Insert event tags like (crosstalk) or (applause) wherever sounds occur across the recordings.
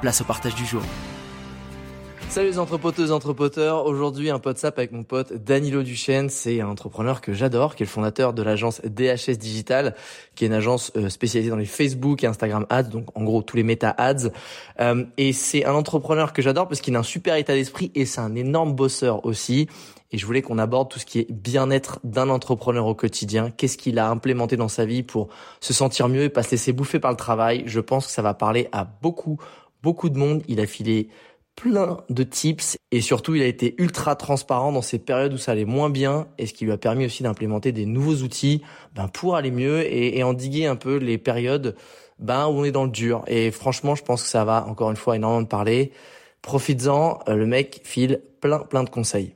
place au partage du jour. Salut les entrepoteuses, entrepoteurs. Aujourd'hui, un pote avec mon pote Danilo Duchesne. C'est un entrepreneur que j'adore, qui est le fondateur de l'agence DHS Digital, qui est une agence euh, spécialisée dans les Facebook et Instagram ads, donc en gros tous les méta ads. Euh, et c'est un entrepreneur que j'adore parce qu'il a un super état d'esprit et c'est un énorme bosseur aussi. Et je voulais qu'on aborde tout ce qui est bien-être d'un entrepreneur au quotidien. Qu'est-ce qu'il a implémenté dans sa vie pour se sentir mieux et pas se laisser bouffer par le travail? Je pense que ça va parler à beaucoup, beaucoup de monde. Il a filé plein de tips et surtout il a été ultra transparent dans ces périodes où ça allait moins bien et ce qui lui a permis aussi d'implémenter des nouveaux outils ben, pour aller mieux et, endiguer un peu les périodes ben, où on est dans le dur. Et franchement, je pense que ça va encore une fois énormément de parler. Profites-en, euh, le mec file plein plein de conseils.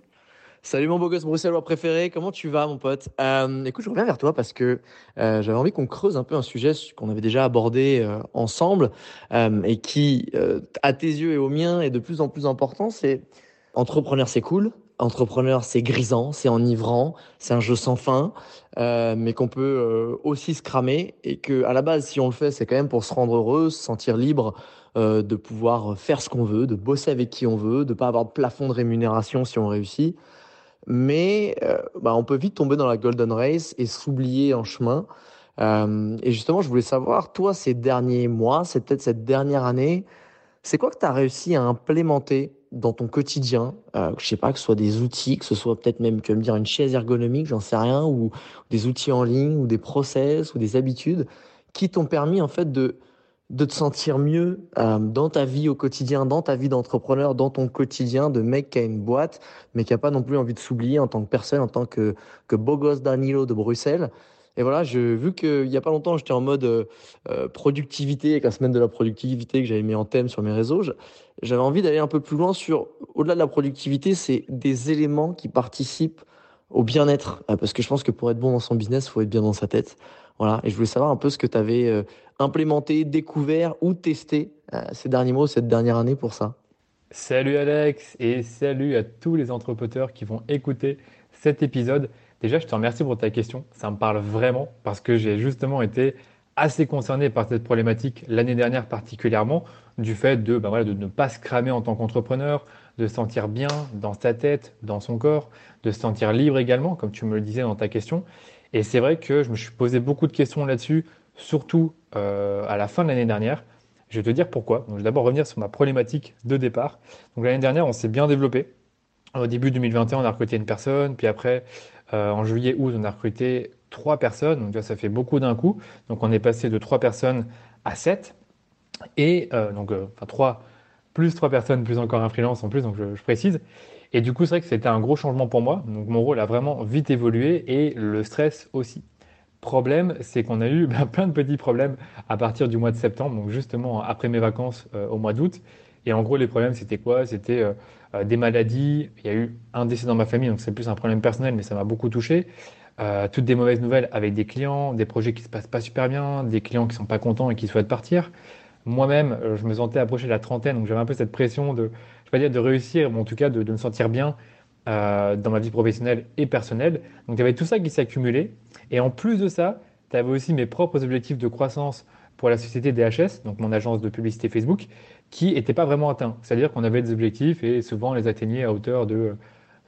Salut mon beau gosse bruxellois préféré, comment tu vas mon pote? Euh, Écoute, je reviens vers toi parce que euh, j'avais envie qu'on creuse un peu un sujet qu'on avait déjà abordé euh, ensemble et qui, à tes yeux et aux miens, est de plus en plus important. C'est entrepreneur, c'est cool. Entrepreneur, c'est grisant, c'est enivrant, c'est un jeu sans fin, mais qu'on peut aussi se cramer et que à la base, si on le fait, c'est quand même pour se rendre heureux, se sentir libre, de pouvoir faire ce qu'on veut, de bosser avec qui on veut, de pas avoir de plafond de rémunération si on réussit mais euh, bah, on peut vite tomber dans la golden race et s'oublier en chemin. Euh, et justement, je voulais savoir, toi, ces derniers mois, c'est peut-être cette dernière année, c'est quoi que tu as réussi à implémenter dans ton quotidien? Euh, Je sais pas, que ce soit des outils, que ce soit peut-être même, tu vas me dire, une chaise ergonomique, j'en sais rien, ou des outils en ligne, ou des process, ou des habitudes, qui t'ont permis en fait de de te sentir mieux euh, dans ta vie au quotidien, dans ta vie d'entrepreneur, dans ton quotidien de mec qui a une boîte, mais qui a pas non plus envie de s'oublier en tant que personne, en tant que, que beau gosse Danilo de Bruxelles. Et voilà, je, vu qu'il y a pas longtemps, j'étais en mode euh, euh, productivité, avec la semaine de la productivité que j'avais mis en thème sur mes réseaux, j'avais envie d'aller un peu plus loin sur, au-delà de la productivité, c'est des éléments qui participent au bien-être. parce que je pense que pour être bon dans son business, faut être bien dans sa tête. Voilà, et je voulais savoir un peu ce que tu avais implémenté, découvert ou testé euh, ces derniers mois, cette dernière année pour ça Salut Alex et salut à tous les entrepreneurs qui vont écouter cet épisode. Déjà, je te remercie pour ta question. Ça me parle vraiment parce que j'ai justement été assez concerné par cette problématique l'année dernière particulièrement du fait de, ben voilà, de ne pas se cramer en tant qu'entrepreneur, de se sentir bien dans sa tête, dans son corps, de se sentir libre également, comme tu me le disais dans ta question. Et c'est vrai que je me suis posé beaucoup de questions là-dessus, surtout euh, à la fin de l'année dernière. Je vais te dire pourquoi. Donc, je vais d'abord revenir sur ma problématique de départ. Donc, l'année dernière, on s'est bien développé. Au début 2021, on a recruté une personne, puis après, euh, en juillet, août, on a recruté trois personnes. Donc, ça fait beaucoup d'un coup. Donc, on est passé de trois personnes à sept. Et euh, donc, enfin, trois plus trois personnes, plus encore un freelance en plus, donc je, précise. Et du coup, c'est vrai que c'était un gros changement pour moi. Donc, mon rôle a vraiment vite évolué et le stress aussi. Problème, c'est qu'on a eu (laughs) ben, plein de petits problèmes à partir du mois de septembre, donc justement après mes vacances euh, au mois d'août. Et en gros, les problèmes, c'était quoi? C'était euh, euh, des maladies. Il y a eu un décès dans ma famille, donc c'est plus un problème personnel, mais ça m'a beaucoup touché. toutes des mauvaises nouvelles avec des clients, des projets qui se passent pas super bien, des clients qui sont pas contents et qui souhaitent partir. Moi-même, je me sentais approcher de la trentaine, donc j'avais un peu cette pression de, je vais pas dire de réussir, mais en tout cas de, de me sentir bien euh, dans ma vie professionnelle et personnelle. Donc il y avait tout ça qui s'est accumulé. Et en plus de ça, tu avais aussi mes propres objectifs de croissance pour la société DHS, donc mon agence de publicité Facebook, qui n'étaient pas vraiment atteints. C'est-à-dire qu'on avait des objectifs et souvent on les atteignait à hauteur de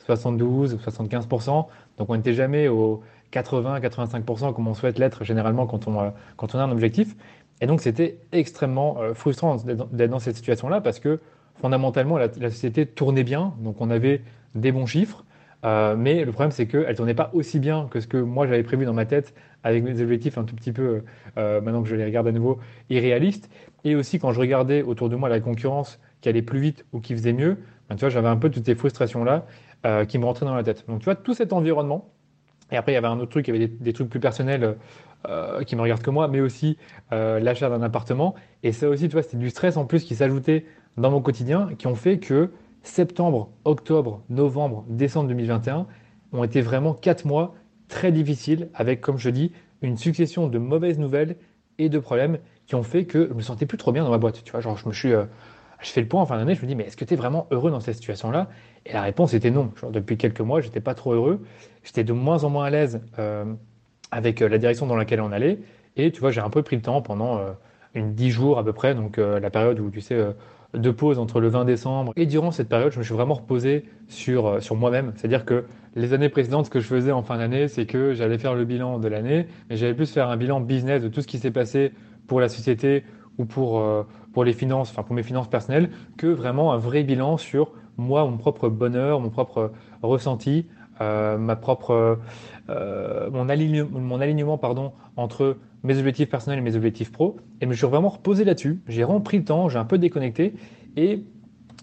72 ou 75%. Donc on n'était jamais aux 80-85% comme on souhaite l'être généralement quand on, quand on a un objectif. Et donc, c'était extrêmement frustrant d'être dans cette situation-là parce que fondamentalement, la, société tournait bien. Donc, on avait des bons chiffres. mais le problème, c'est qu'elle ne tournait pas aussi bien que ce que moi j'avais prévu dans ma tête, avec mes objectifs un tout petit peu, maintenant que je les regarde à nouveau, irréalistes. Et aussi, quand je regardais autour de moi la concurrence qui allait plus vite ou qui faisait mieux, ben, tu vois, j'avais un peu toutes ces frustrations-là euh, qui me rentraient dans la tête. Donc, tu vois, tout cet environnement. Et après, il y avait un autre truc, il y avait des, trucs plus personnels euh, qui me regardent que moi, mais aussi euh, l'achat d'un appartement. Et ça aussi, tu vois, c'était du stress en plus qui s'ajoutait dans mon quotidien, qui ont fait que septembre, octobre, novembre, décembre 2021 ont été vraiment quatre mois très difficiles, avec, comme je dis, une succession de mauvaises nouvelles et de problèmes qui ont fait que je me sentais plus trop bien dans ma boîte. Tu vois, genre, je me suis je fais le point en fin d'année, je me dis, mais est-ce que tu es vraiment heureux dans cette situation-là? Et la réponse était non. depuis quelques mois, j'étais pas trop heureux. J'étais de moins en moins à l'aise euh, avec euh, la direction dans laquelle on allait. Et tu vois, j'ai un peu pris le temps pendant euh, une dix jours à peu près, donc la période où tu sais de pause entre le 20 décembre. Et durant cette période, je me suis vraiment reposé sur, sur moi-même. C'est-à-dire que les années précédentes, ce que je faisais en fin d'année, c'est que j'allais faire le bilan de l'année, mais j'allais plus faire un bilan business de tout ce qui s'est passé pour la société ou pour, euh, pour les finances, enfin pour mes finances personnelles, que vraiment un vrai bilan sur moi, mon propre bonheur, mon propre ressenti, euh, ma propre, euh, mon, alignement, pardon, entre mes objectifs personnels et mes objectifs pro. Et je me suis vraiment reposé là-dessus. J'ai vraiment pris le temps, j'ai un peu déconnecté et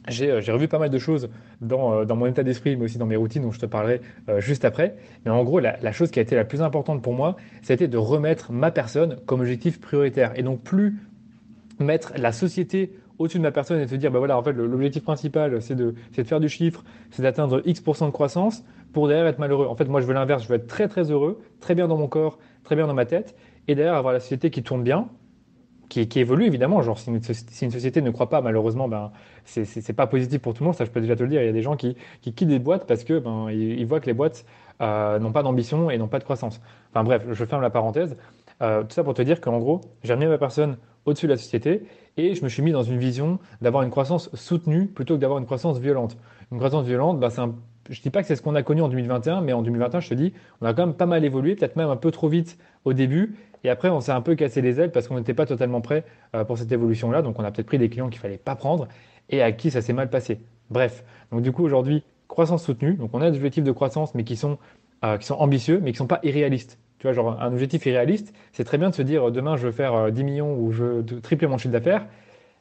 j'ai revu pas mal de choses dans, dans mon état d'esprit, mais aussi dans mes routines, dont je te parlerai juste après. Mais en gros, la, chose qui a été la plus importante pour moi, c'était de remettre ma personne comme objectif prioritaire. Et donc, plus mettre la société au-dessus de ma personne et se dire, bah voilà, en fait, l'objectif principal, c'est de, de faire du chiffre, c'est d'atteindre X% de croissance pour derrière être malheureux. En fait, moi, je veux l'inverse, je veux être très, très heureux, très bien dans mon corps, très bien dans ma tête, et derrière avoir la société qui tourne bien, qui, qui évolue évidemment. Genre, si une, si une, société ne croit pas, malheureusement, ben, c'est pas positif pour tout le monde, ça je peux déjà te le dire. Il y a des gens qui, qui quittent des boîtes parce que ben, ils, voient que les boîtes euh, n'ont pas d'ambition et n'ont pas de croissance. Enfin bref, je ferme la parenthèse. Euh, tout ça pour te dire qu'en gros, j'ai amené ma personne au-dessus de la société et je me suis mis dans une vision d'avoir une croissance soutenue plutôt que d'avoir une croissance violente. Une croissance violente, bah, un, je ne dis pas que c'est ce qu'on a connu en 2021, mais en 2021, je te dis, on a quand même pas mal évolué, peut-être même un peu trop vite au début. Et après, on s'est un peu cassé les ailes parce qu'on n'était pas totalement prêt euh, pour cette évolution-là. Donc, on a peut-être pris des clients qu'il fallait pas prendre et à qui ça s'est mal passé. Bref. Donc, du coup, aujourd'hui, croissance soutenue. Donc, on a des objectifs de croissance, mais qui sont, euh, qui sont ambitieux, mais qui ne sont pas irréalistes. Tu vois, genre un objectif irréaliste, c'est très bien de se dire euh, demain je veux faire 10 euh, millions ou je veux tripler mon chiffre d'affaires,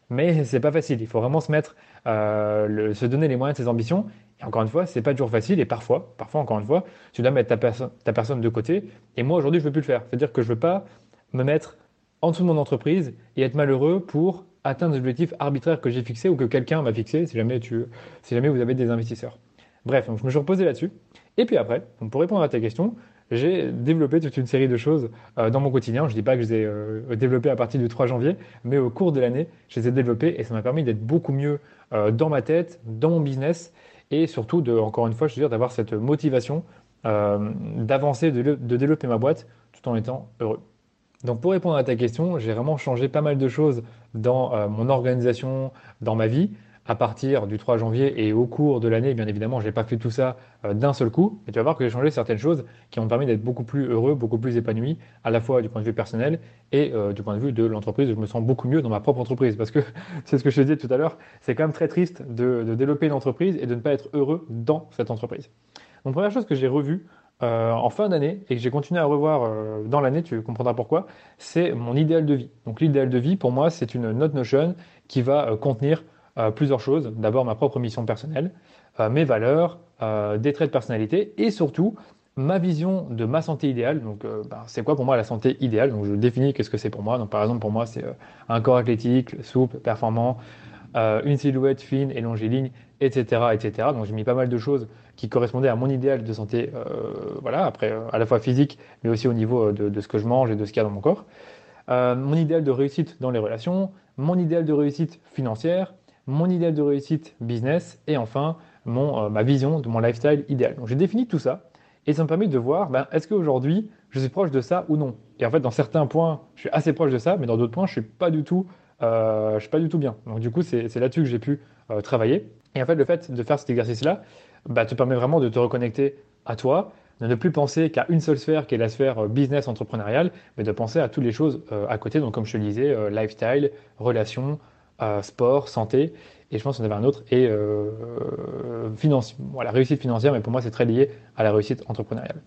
mais c'est pas facile. Il faut vraiment se mettre, euh, se donner les moyens de ses ambitions. Et encore une fois, c'est pas toujours facile. Et parfois, parfois encore une fois, tu dois mettre ta, ta personne de côté. Et moi aujourd'hui, je veux plus le faire. C'est-à-dire que je veux pas me mettre en dessous de mon entreprise et être malheureux pour atteindre des objectifs arbitraires que j'ai fixés ou que quelqu'un m'a fixé. Si jamais tu, si jamais vous avez des investisseurs. Bref, donc je me suis reposé là-dessus. Et puis après, pour répondre à ta question, j'ai développé toute une série de choses euh, dans mon quotidien. Je ne dis pas que je les ai euh, développées à partir du 3 janvier, mais au cours de l'année, je les ai développées et ça m'a permis d'être beaucoup mieux euh, dans ma tête, dans mon business et surtout, encore une fois, je veux dire, d'avoir cette motivation d'avancer, de, développer ma boîte tout en étant heureux. Donc pour répondre à ta question, j'ai vraiment changé pas mal de choses dans mon organisation, dans ma vie à partir du 3 janvier et au cours de l'année, bien évidemment, je n'ai pas fait tout ça euh, d'un seul coup, mais tu vas voir que j'ai changé certaines choses qui m'ont permis d'être beaucoup plus heureux, beaucoup plus épanoui, à la fois du point de vue personnel et euh, du point de vue de l'entreprise. Je me sens beaucoup mieux dans ma propre entreprise parce que (laughs) c'est ce que je te disais tout à l'heure, c'est quand même très triste de, développer une entreprise et de ne pas être heureux dans cette entreprise. Donc première chose que j'ai revue euh, en fin d'année et que j'ai continué à revoir dans l'année, tu comprendras pourquoi, c'est mon idéal de vie. Donc l'idéal de vie, pour moi, c'est une note Notion qui va contenir euh, plusieurs choses. D'abord, ma propre mission personnelle, euh, mes valeurs, euh, des traits de personnalité et surtout ma vision de ma santé idéale. Donc, ben, c'est quoi pour moi la santé idéale? Donc, je définis qu'est-ce que c'est pour moi. Donc, par exemple, pour moi, c'est un corps athlétique, souple, performant, une silhouette fine et longiligne, etc., etc. Donc, j'ai mis pas mal de choses qui correspondaient à mon idéal de santé. voilà, après, à la fois physique, mais aussi au niveau de, de ce que je mange et de ce qu'il y a dans mon corps. mon idéal de réussite dans les relations, mon idéal de réussite financière, mon idéal de réussite business et enfin mon, euh, ma vision de mon lifestyle idéal. Donc j'ai défini tout ça et ça me permet de voir ben, est-ce qu'aujourd'hui je suis proche de ça ou non? Et en fait, dans certains points, je suis assez proche de ça, mais dans d'autres points, je suis pas du tout, euh, suis pas du tout bien. Donc du coup, c'est là-dessus que j'ai pu euh, travailler. Et en fait, le fait de faire cet exercice-là bah, te permet vraiment de te reconnecter à toi, de ne plus penser qu'à une seule sphère qui est la sphère business entrepreneuriale, mais de penser à toutes les choses à côté. Donc comme je te le disais, lifestyle, relations, sport, santé. Et je pense en avait un autre, et finance, voilà, réussite financière, mais pour moi c'est très lié à la réussite entrepreneuriale.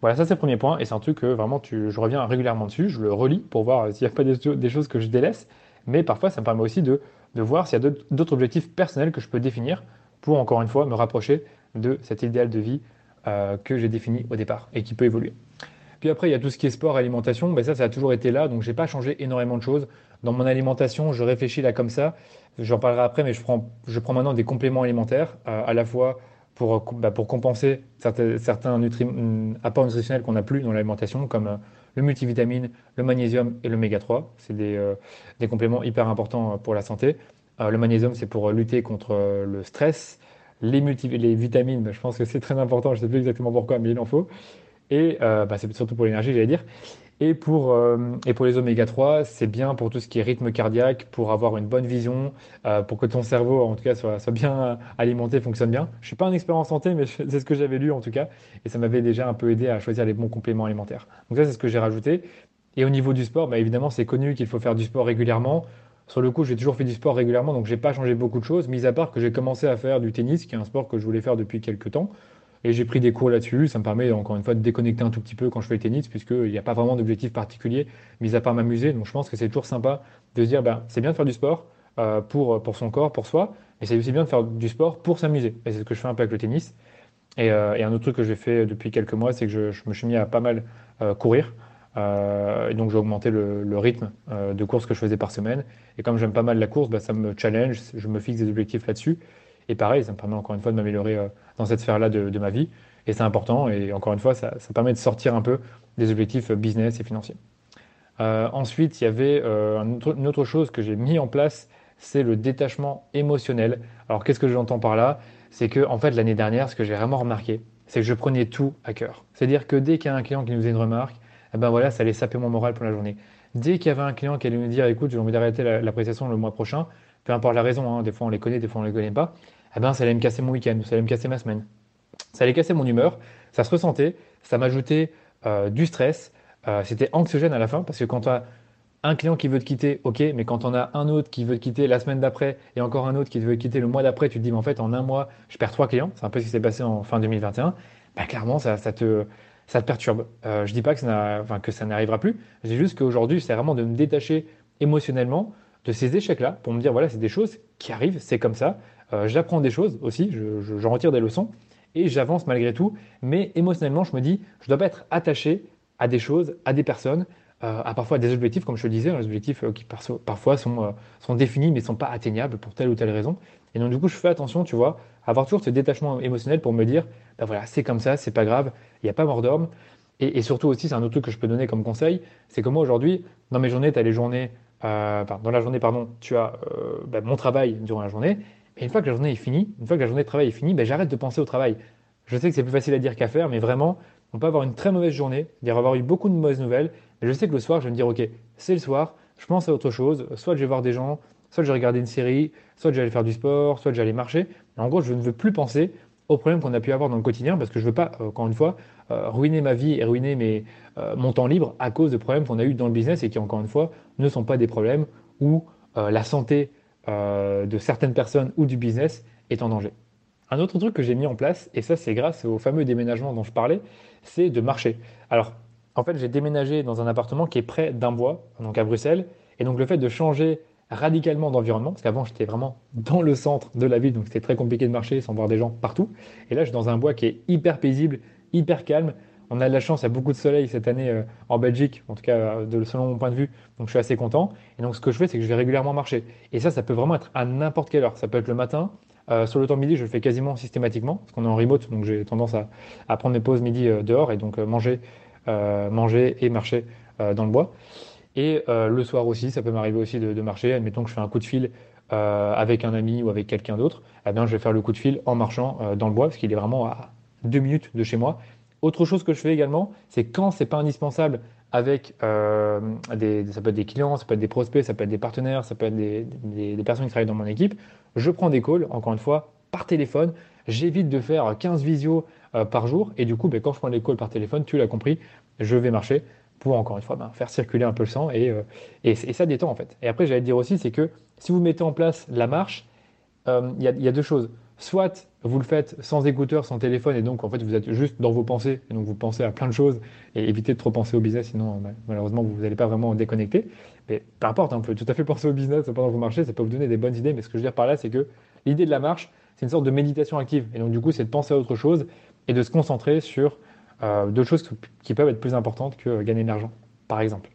Voilà, ça c'est le premier point, et c'est un truc que vraiment tu, je reviens régulièrement dessus, je le relis pour voir s'il n'y a pas des, choses que je délaisse, mais parfois ça me permet aussi de, de voir s'il y a d'autres objectifs personnels que je peux définir pour encore une fois me rapprocher de cet idéal de vie euh, que j'ai défini au départ et qui peut évoluer. Puis après, il y a tout ce qui est sport, alimentation. Ben ça, ça a toujours été là, donc j'ai pas changé énormément de choses. Dans mon alimentation, je réfléchis là comme ça. J'en parlerai après, mais je prends, maintenant des compléments alimentaires, euh, à la fois pour, bah, pour compenser certains, mm, apports nutritionnels qu'on n'a plus dans l'alimentation, comme euh, le multivitamine, le magnésium et l'oméga 3. C'est des, euh, compléments hyper importants pour la santé. le magnésium, c'est pour lutter contre le stress. Les, les vitamines, bah, je pense que c'est très important, je ne sais plus exactement pourquoi, mais il en faut. Et bah, c'est surtout pour l'énergie, j'allais dire. Et pour, euh, et pour les oméga 3, c'est bien pour tout ce qui est rythme cardiaque, pour avoir une bonne vision, euh, pour que ton cerveau, en tout cas, soit, bien alimenté, fonctionne bien. Je ne suis pas un expert en santé, mais c'est ce que j'avais lu en tout cas. Et ça m'avait déjà un peu aidé à choisir les bons compléments alimentaires. Donc ça, c'est ce que j'ai rajouté. Et au niveau du sport, bah, évidemment, c'est connu qu'il faut faire du sport régulièrement. Sur le coup, j'ai toujours fait du sport régulièrement, donc j'ai pas changé beaucoup de choses, mis à part que j'ai commencé à faire du tennis, qui est un sport que je voulais faire depuis quelques temps. Et j'ai pris des cours là-dessus. Ça me permet encore une fois de déconnecter un tout petit peu quand je fais le tennis, puisqu'il n'y a pas vraiment d'objectif particulier, mis à part m'amuser. Donc je pense que c'est toujours sympa de se dire, ben, c'est bien de faire du sport euh, pour, pour son corps, pour soi, mais c'est aussi bien de faire du sport pour s'amuser. Et c'est ce que je fais un peu avec le tennis. Et, euh, un autre truc que j'ai fait depuis quelques mois, c'est que je, me suis mis à pas mal euh, courir. Et donc j'ai augmenté le, rythme de course que je faisais par semaine. Et comme j'aime pas mal la course, bah, ça me challenge, je me fixe des objectifs là-dessus. Et pareil, ça me permet encore une fois de m'améliorer euh, dans cette sphère-là de, ma vie. Et c'est important. Et encore une fois, ça, permet de sortir un peu des objectifs business et financiers. Euh, ensuite, il y avait euh, une autre chose que j'ai mis en place, c'est le détachement émotionnel. Alors, qu'est-ce que j'entends par là? C'est que, en fait, l'année dernière, ce que j'ai vraiment remarqué, c'est que je prenais tout à cœur. C'est-à-dire que dès qu'il y a un client qui nous faisait une remarque, eh ben voilà, ça allait saper mon moral pour la journée. Dès qu'il y avait un client qui allait nous dire, écoute, j'ai envie d'arrêter l'appréciation le mois prochain, peu importe la raison, hein, des fois on les connaît, des fois on les connaît pas, eh ben, ça allait me casser mon week-end, ça allait me casser ma semaine. Ça allait casser mon humeur, ça se ressentait, ça m'ajoutait euh, du stress, euh, c'était anxiogène à la fin parce que quand tu as un client qui veut te quitter, ok, mais quand on a un autre qui veut te quitter la semaine d'après et encore un autre qui veut te quitter le mois d'après, tu te dis, mais en fait, en un mois, je perds trois clients. C'est un peu ce qui s'est passé en fin 2021. Bah, clairement, ça, te, ça te perturbe. Euh, je dis pas que ça n'arrivera plus. Je dis juste qu'aujourd'hui, c'est vraiment de me détacher émotionnellement de ces échecs-là pour me dire, voilà, c'est des choses qui arrivent, c'est comme ça. Euh, j'apprends des choses aussi, j'en retire des leçons et j'avance malgré tout. Mais émotionnellement, je me dis, je ne dois pas être attaché à des choses, à des personnes, euh, à parfois des objectifs, comme je le disais, des objectifs euh, qui parfois sont, sont définis mais ne sont pas atteignables pour telle ou telle raison. Et donc du coup, je fais attention, tu vois, à avoir toujours ce détachement émotionnel pour me dire, ben voilà, c'est comme ça, c'est pas grave, il n'y a pas mort d'homme. Et, surtout aussi, c'est un autre truc que je peux donner comme conseil, c'est que moi aujourd'hui, dans mes journées, tu as les journées, dans la journée, pardon, tu as ben, mon travail durant la journée, et une fois que la journée est finie, une fois que la journée de travail est finie, ben, j'arrête de penser au travail. Je sais que c'est plus facile à dire qu'à faire, mais vraiment, on peut avoir une très mauvaise journée, dire avoir eu beaucoup de mauvaises nouvelles, mais je sais que le soir, je vais me dire, ok, c'est le soir, je pense à autre chose, soit je vais voir des gens, soit je vais regarder une série, soit je vais aller faire du sport, soit je vais aller marcher. en gros, je ne veux plus penser aux problèmes qu'on a pu avoir dans le quotidien, parce que je ne veux pas, euh, encore une fois, euh, ruiner ma vie et ruiner mes, euh, mon temps libre à cause de problèmes qu'on a eu dans le business et qui, encore une fois, ne sont pas des problèmes où la santé de certaines personnes ou du business est en danger. Un autre truc que j'ai mis en place, et ça c'est grâce au fameux déménagement dont je parlais, c'est de marcher. Alors, en fait, j'ai déménagé dans un appartement qui est près d'un bois, donc à Bruxelles, et donc le fait de changer radicalement d'environnement, parce qu'avant j'étais vraiment dans le centre de la ville, donc c'était très compliqué de marcher sans voir des gens partout, et là je suis dans un bois qui est hyper paisible, hyper calme, on a de la chance, il y a beaucoup de soleil cette année euh, en Belgique, en tout cas euh, selon mon point de vue, donc je suis assez content. Et donc ce que je fais, c'est que je vais régulièrement marcher. Et ça, ça peut vraiment être à n'importe quelle heure. Ça peut être le matin. Euh, sur le temps midi, je le fais quasiment systématiquement, parce qu'on est en remote, donc j'ai tendance à, prendre mes pauses midi dehors et donc manger, manger et marcher dans le bois. Et le soir aussi, ça peut m'arriver aussi de, marcher. Admettons que je fais un coup de fil avec un ami ou avec quelqu'un d'autre, eh je vais faire le coup de fil en marchant dans le bois, parce qu'il est vraiment à deux minutes de chez moi. Autre chose que je fais également, c'est quand c'est pas indispensable avec euh, des, ça peut être des clients, ça peut être des prospects, ça peut être des partenaires, ça peut être des, des, personnes qui travaillent dans mon équipe, je prends des calls, encore une fois, par téléphone. j'évite de faire 15 visios euh, par jour. Et du coup, ben, quand je prends les calls par téléphone, tu l'as compris, je vais marcher pour encore une fois ben, faire circuler un peu le sang et, euh, et, ça détend en fait. Et après, j'allais dire aussi, c'est que si vous mettez en place la marche, il y, a deux choses. Soit vous le faites sans écouteur, sans téléphone, et donc en fait vous êtes juste dans vos pensées, et donc vous pensez à plein de choses, et évitez de trop penser au business, sinon bah, malheureusement vous n'allez pas vraiment déconnecter. Mais peu importe, hein, vous pouvez tout à fait penser au business pendant que vous marchez, ça peut vous donner des bonnes idées, mais ce que je veux dire par là, c'est que l'idée de la marche, c'est une sorte de méditation active, et donc du coup c'est de penser à autre chose et de se concentrer sur euh, d'autres choses qui peuvent être plus importantes que gagner de l'argent, par exemple.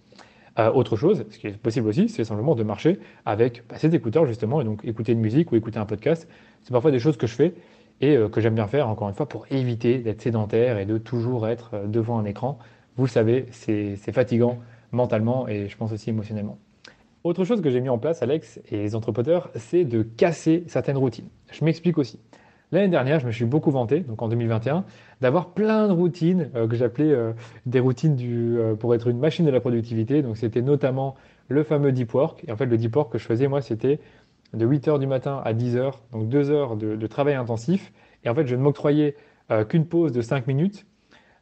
Euh, autre chose, ce qui est possible aussi, c'est simplement de marcher avec bah, ces écouteurs justement, et donc écouter une musique ou écouter un podcast. C'est parfois des choses que je fais et euh, que j'aime bien faire, encore une fois, pour éviter d'être sédentaire et de toujours être euh, devant un écran. Vous le savez, c'est fatigant mentalement et je pense aussi émotionnellement. Autre chose que j'ai mis en place, Alex et les entrepreneurs, c'est de casser certaines routines. Je m'explique aussi. L'année dernière, je me suis beaucoup vanté, donc en 2021, d'avoir plein de routines euh, que j'appelais des routines du, pour être une machine de la productivité. Donc c'était notamment le fameux deep work. Et en fait, le deep work que je faisais, moi, c'était de 8h du matin à 10h, donc 2 heures de, travail intensif. Et en fait, je ne m'octroyais euh, qu'une pause de 5 minutes.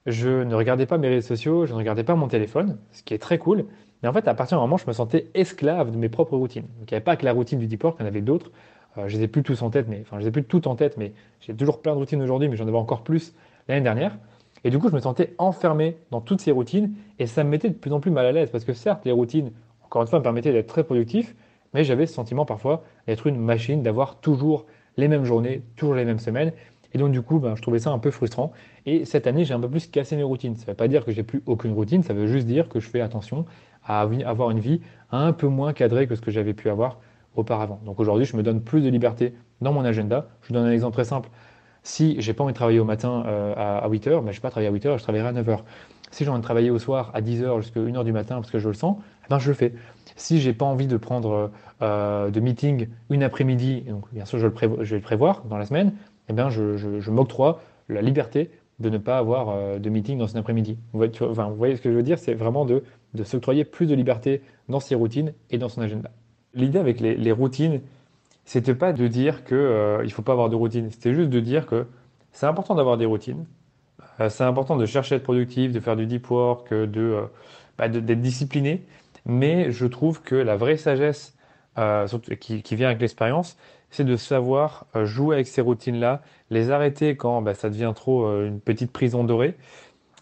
Je ne regardais pas mes réseaux sociaux, je ne regardais pas mon téléphone, ce qui est très cool. Mais en fait, à partir d'un moment, je me sentais esclave de mes propres routines. Donc, il n'y avait pas que la routine du deep work, il y en avait d'autres. Euh, je les ai plus tous en tête, mais enfin, je les ai plus toutes en tête, mais j'ai toujours plein de routines aujourd'hui, mais j'en avais encore plus l'année dernière. Et du coup, je me sentais enfermé dans toutes ces routines et ça me mettait de plus en plus mal à l'aise parce que certes, les routines, encore une fois, me permettaient d'être très productif, mais j'avais ce sentiment parfois d'être une machine, d'avoir toujours les mêmes journées, toujours les mêmes semaines. Et donc, du coup, ben, je trouvais ça un peu frustrant. Et cette année, j'ai un peu plus cassé mes routines. Ça ne veut pas dire que j'ai plus aucune routine, ça veut juste dire que je fais attention à avoir une vie un peu moins cadrée que ce que j'avais pu avoir auparavant. Donc aujourd'hui, je me donne plus de liberté dans mon agenda. Je vous donne un exemple très simple. Si j'ai pas envie de travailler au matin euh, à, 8h, ben, je ne vais pas travailler à 8h, je travaillerai à 9h. Si j'ai envie de travailler au soir à 10h jusqu'à 1h du matin parce que je le sens, eh ben, je le fais. Si j'ai pas envie de prendre euh, de meeting une après-midi, donc bien sûr je, vais le prévoir dans la semaine, eh bien je, m'octroie la liberté de ne pas avoir euh, de meeting dans une après-midi. Vous, voyez ce que je veux dire? C'est vraiment de, de s'octroyer plus de liberté dans ses routines et dans son agenda. L'idée avec les, routines, c'était pas de dire qu'il euh, il faut pas avoir de routine, c'était juste de dire que c'est important d'avoir des routines, c'est important de chercher à être productif, de faire du deep work, de, bah, d'être discipliné, mais je trouve que la vraie sagesse euh, qui, vient avec l'expérience, c'est de savoir euh, jouer avec ces routines-là, les arrêter quand bah, ça devient trop euh, une petite prison dorée.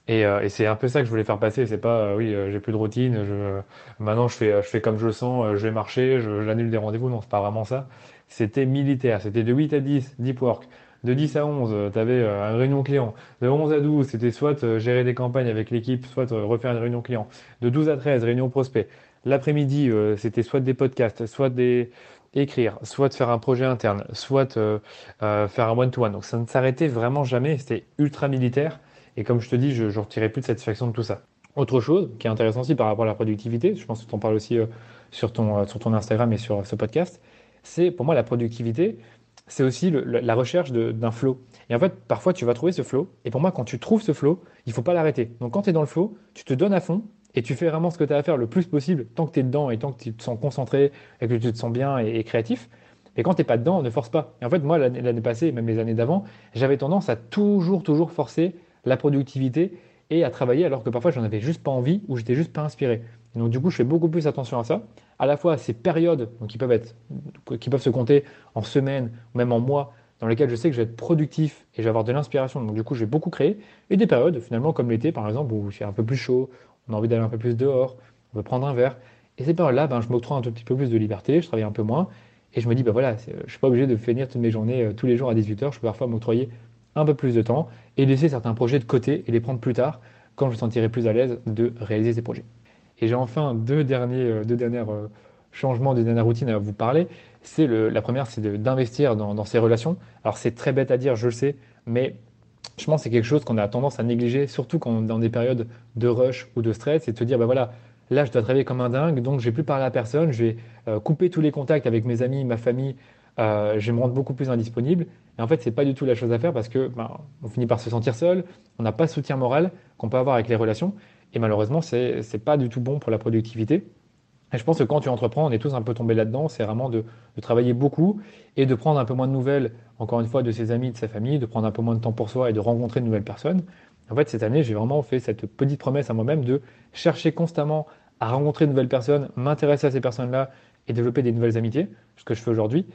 Et, c'est un peu ça que je voulais faire passer. C'est pas, oui, j'ai plus de routine, je, maintenant je fais, je fais comme je le sens, je vais marcher, j'annule des rendez-vous. Non, c'est pas vraiment ça. C'était militaire. C'était de 8 à 10, deep work. De 10 à 11, tu avais une réunion client. De 11 à 12, c'était soit gérer des campagnes avec l'équipe, soit refaire une réunion client. De 12 à 13, réunion prospect. L'après-midi, euh, c'était soit des podcasts, soit des écrire, soit faire un projet interne, soit euh, euh, faire un one-to-one. Donc ça ne s'arrêtait vraiment jamais, c'était ultra militaire. Et comme je te dis, je ne retirais plus de satisfaction de tout ça. Autre chose qui est intéressant aussi par rapport à la productivité, je pense que tu en parles aussi sur, ton, sur ton Instagram et sur ce podcast, c'est pour moi la productivité, c'est aussi la recherche d'un flow. Et en fait, parfois tu vas trouver ce flow. Et pour moi, quand tu trouves ce flow, il ne faut pas l'arrêter. Donc quand tu es dans le flow, tu te donnes à fond, et tu fais vraiment ce que tu as à faire le plus possible tant que tu es dedans et tant que tu te sens concentré et que tu te sens bien et, créatif. Et quand tu n'es pas dedans, ne force pas. Et en fait, moi, l'année passée, même les années d'avant, j'avais tendance à toujours, toujours forcer la productivité et à travailler alors que parfois j'en avais juste pas envie ou j'étais juste pas inspiré. donc du coup, je fais beaucoup plus attention à ça, à la fois à ces périodes donc, qui, peuvent être, qui peuvent se compter en semaines ou même en mois dans lesquelles je sais que je vais être productif et je vais avoir de l'inspiration. Donc du coup, je vais beaucoup créer. Et des périodes, finalement, comme l'été par exemple, où c'est un peu plus chaud, on a envie d'aller un peu plus dehors, on veut prendre un verre. Et ces périodes-là, ben, je m'octroie un tout petit peu plus de liberté, je travaille un peu moins. Et je me dis, ben voilà, je ne suis pas obligé de finir toutes mes journées euh, tous les jours à 18h. Je peux parfois m'octroyer un peu plus de temps et laisser certains projets de côté et les prendre plus tard quand je me sentirai plus à l'aise de réaliser ces projets. Et j'ai enfin deux, derniers, euh, deux dernières euh, changements, deux dernières routines à vous parler. C'est la première, c'est d'investir dans, dans ces relations. Alors c'est très bête à dire, je le sais, mais je pense que c'est quelque chose qu'on a tendance à négliger, surtout quand dans des périodes de rush ou de stress, c'est de se dire, bah voilà, là je dois travailler comme un dingue, donc je vais plus parler à personne, je vais euh, couper tous les contacts avec mes amis, ma famille, je vais me rendre beaucoup plus indisponible. Et en fait, c'est pas du tout la chose à faire parce que ben, on finit par se sentir seul, on n'a pas de soutien moral qu'on peut avoir avec les relations, et malheureusement, c'est n'est pas du tout bon pour la productivité. Et je pense que quand tu entreprends, on est tous un peu tombés là-dedans, c'est vraiment de, travailler beaucoup et de prendre un peu moins de nouvelles, encore une fois, de ses amis, de sa famille, de prendre un peu moins de temps pour soi et de rencontrer de nouvelles personnes. En fait, cette année, j'ai vraiment fait cette petite promesse à moi-même de chercher constamment à rencontrer de nouvelles personnes, m'intéresser à ces personnes-là et développer des nouvelles amitiés, ce que je fais aujourd'hui.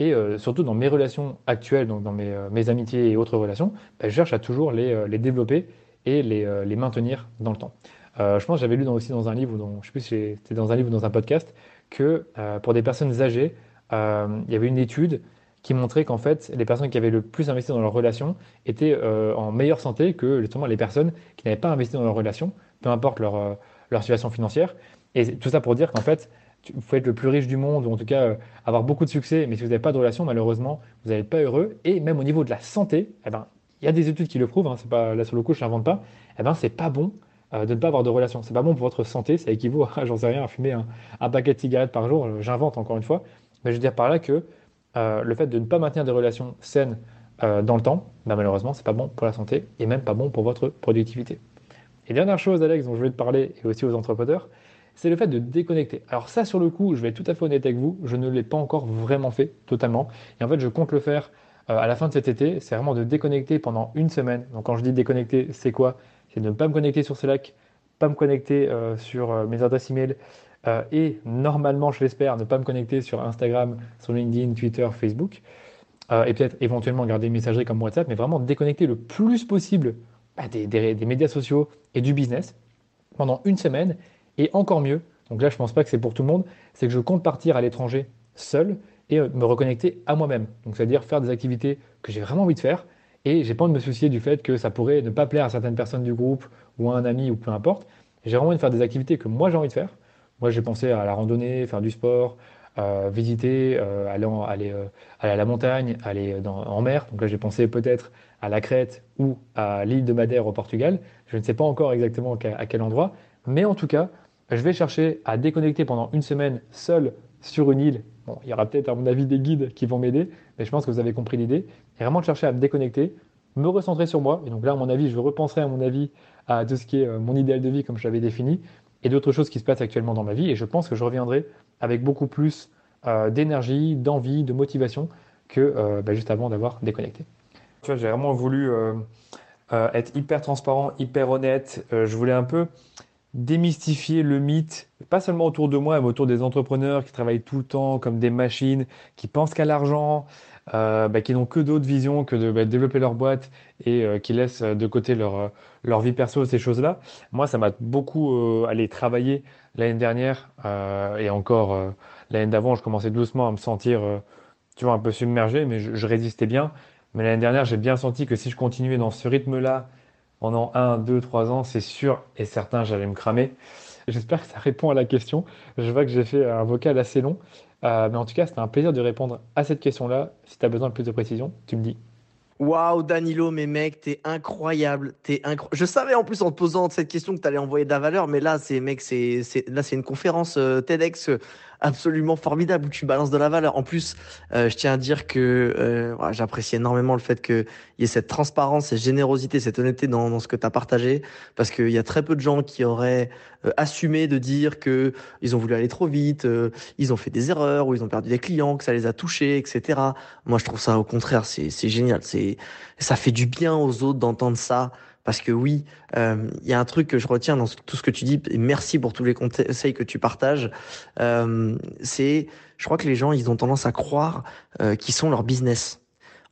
Et euh, surtout dans mes relations actuelles, donc dans mes, euh, amitiés et autres relations, bah, je cherche à toujours les, euh, développer et les, maintenir dans le temps. je pense que j'avais lu aussi dans un livre, dans, je sais plus si c'était dans un livre ou dans un podcast, que pour des personnes âgées, il y avait une étude qui montrait qu'en fait, les personnes qui avaient le plus investi dans leurs relations étaient en meilleure santé que justement les personnes qui n'avaient pas investi dans leurs relations, peu importe leur situation financière. Et tout ça pour dire qu'en fait, vous pouvez être le plus riche du monde, ou en tout cas euh, avoir beaucoup de succès, mais si vous n'avez pas de relation, malheureusement, vous n'allez pas heureux. Et même au niveau de la santé, eh ben, il y a des études qui le prouvent, hein, c'est pas, là sur le coup, je n'invente pas, eh ben, c'est pas bon euh, de ne pas avoir de relation. C'est pas bon pour votre santé, ça équivaut à, (laughs) j'en sais rien, à fumer un, paquet de cigarettes par jour, euh, j'invente encore une fois. Mais je veux dire par là que le fait de ne pas maintenir des relations saines dans le temps, ben, malheureusement, c'est pas bon pour la santé et même pas bon pour votre productivité. Et dernière chose, Alex, dont je vais te parler, et aussi aux entrepreneurs, c'est le fait de déconnecter. Alors ça, sur le coup, je vais être tout à fait honnête avec vous, je ne l'ai pas encore vraiment fait totalement. Et en fait, je compte le faire euh, à la fin de cet été. C'est vraiment de déconnecter pendant une semaine. Donc quand je dis déconnecter, c'est quoi? C'est de ne pas me connecter sur Slack, pas me connecter euh, sur euh, mes adresses email et normalement, je l'espère, ne pas me connecter sur Instagram, sur LinkedIn, Twitter, Facebook. et peut-être éventuellement garder une messagerie comme WhatsApp, mais vraiment déconnecter le plus possible bah, des médias sociaux et du business pendant une semaine et encore mieux, donc là je pense pas que c'est pour tout le monde, c'est que je compte partir à l'étranger seul et euh, me reconnecter à moi-même. Donc c'est-à-dire faire des activités que j'ai vraiment envie de faire et j'ai pas envie de me soucier du fait que ça pourrait ne pas plaire à certaines personnes du groupe ou à un ami ou peu importe. J'ai vraiment envie de faire des activités que moi j'ai envie de faire. Moi j'ai pensé à la randonnée, faire du sport, euh, visiter, euh, aller, aller, à la montagne, aller en mer. Donc là j'ai pensé peut-être à la Crète ou à l'île de Madère au Portugal. Je ne sais pas encore exactement à quel endroit, mais en tout cas, je vais chercher à déconnecter pendant une semaine seul sur une île. Bon, il y aura peut-être à mon avis des guides qui vont m'aider, mais je pense que vous avez compris l'idée. Et vraiment chercher à me déconnecter, me recentrer sur moi. Et donc là, à mon avis, je repenserai à mon avis à tout ce qui est euh, mon idéal de vie comme je l'avais défini et d'autres choses qui se passent actuellement dans ma vie. Et je pense que je reviendrai avec beaucoup plus euh, d'énergie, d'envie, de motivation que euh, bah, juste avant d'avoir déconnecté. Tu vois, j'ai vraiment voulu être hyper transparent, hyper honnête. je voulais un peu démystifier le mythe, pas seulement autour de moi, mais autour des entrepreneurs qui travaillent tout le temps comme des machines, qui pensent qu'à l'argent, euh, bah, qui n'ont que d'autres visions que de bah, développer leur boîte et euh, qui laissent de côté leur, euh, leur vie perso, ces choses-là. Moi, ça m'a beaucoup allé travailler l'année dernière et encore l'année d'avant, je commençais doucement à me sentir tu vois, un peu submergé, mais je, je résistais bien. Mais l'année dernière, j'ai bien senti que si je continuais dans ce rythme-là, pendant 1, 2, 3 ans, c'est sûr et certain, j'allais me cramer. J'espère que ça répond à la question. Je vois que j'ai fait un vocal assez long. Euh, mais en tout cas, c'était un plaisir de répondre à cette question-là. Si tu as besoin de plus de précision, tu me dis. Waouh, Danilo, mais mec, t'es incroyable. Incro... Je savais en plus en te posant cette question que t'allais envoyer de la valeur, mais là, c'est, là, c'est une conférence euh, TEDx euh, absolument formidable où tu balances de la valeur. En plus, euh, je tiens à dire que j'apprécie énormément le fait qu'il y ait cette transparence, cette générosité, cette honnêteté dans, dans ce que tu as partagé, parce qu'il y a très peu de gens qui auraient assumé de dire que ils ont voulu aller trop vite, ils ont fait des erreurs, ou ils ont perdu des clients, que ça les a touchés, etc. Moi, je trouve ça au contraire, c'est génial. C'est ça fait du bien aux autres d'entendre ça. Parce que oui, euh, il y a un truc que je retiens dans tout ce que tu dis, et merci pour tous les conseils que tu partages, euh, c'est, je crois que les gens, ils ont tendance à croire euh, qu'ils sont leur business.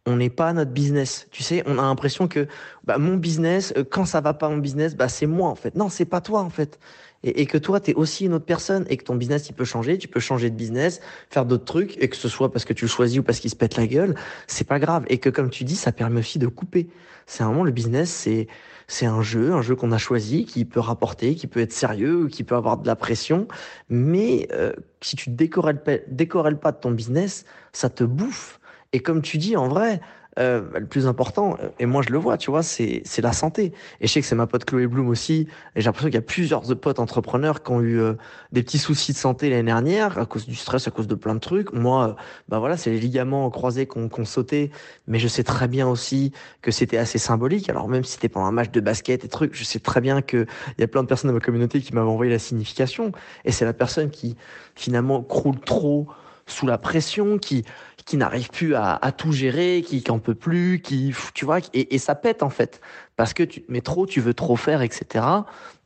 On n'est pas notre business. Tu sais, on a l'impression que bah, mon business, quand ça va pas mon business, bah, c'est moi en fait. Non, c'est pas toi en fait et, que toi, tu es aussi une autre personne et que ton business, il peut changer, tu peux changer de business, faire d'autres trucs, et que ce soit parce que tu le choisis ou parce qu'il se pète la gueule, c'est pas grave. Et que comme tu dis, ça permet aussi de couper. C'est vraiment le business, c'est c'est un jeu, un jeu qu'on a choisi, qui peut rapporter, qui peut être sérieux, qui peut avoir de la pression, mais euh, si tu décorelles décorelles pas de ton business, ça te bouffe. Et comme tu dis, en vrai, euh, le plus important, et moi je le vois, tu vois, c'est la santé. Et je sais que c'est ma pote Chloé Bloom aussi, et j'ai l'impression qu'il y a plusieurs de potes entrepreneurs qui ont eu euh, des petits soucis de santé l'année dernière à cause du stress, à cause de plein de trucs. Moi, euh, bah voilà, c'est les ligaments croisés qu'on qu'on sauté, mais je sais très bien aussi que c'était assez symbolique. Alors même si c'était pendant un match de basket et trucs, je sais très bien que il y a plein de personnes dans ma communauté qui m'avaient envoyé la signification, et c'est la personne qui finalement croule trop sous la pression, qui qui n'arrive plus à, tout gérer, qui n'en peut plus, qui tu vois, et, et, ça pète en fait, parce que tu mets trop, tu veux trop faire, etc.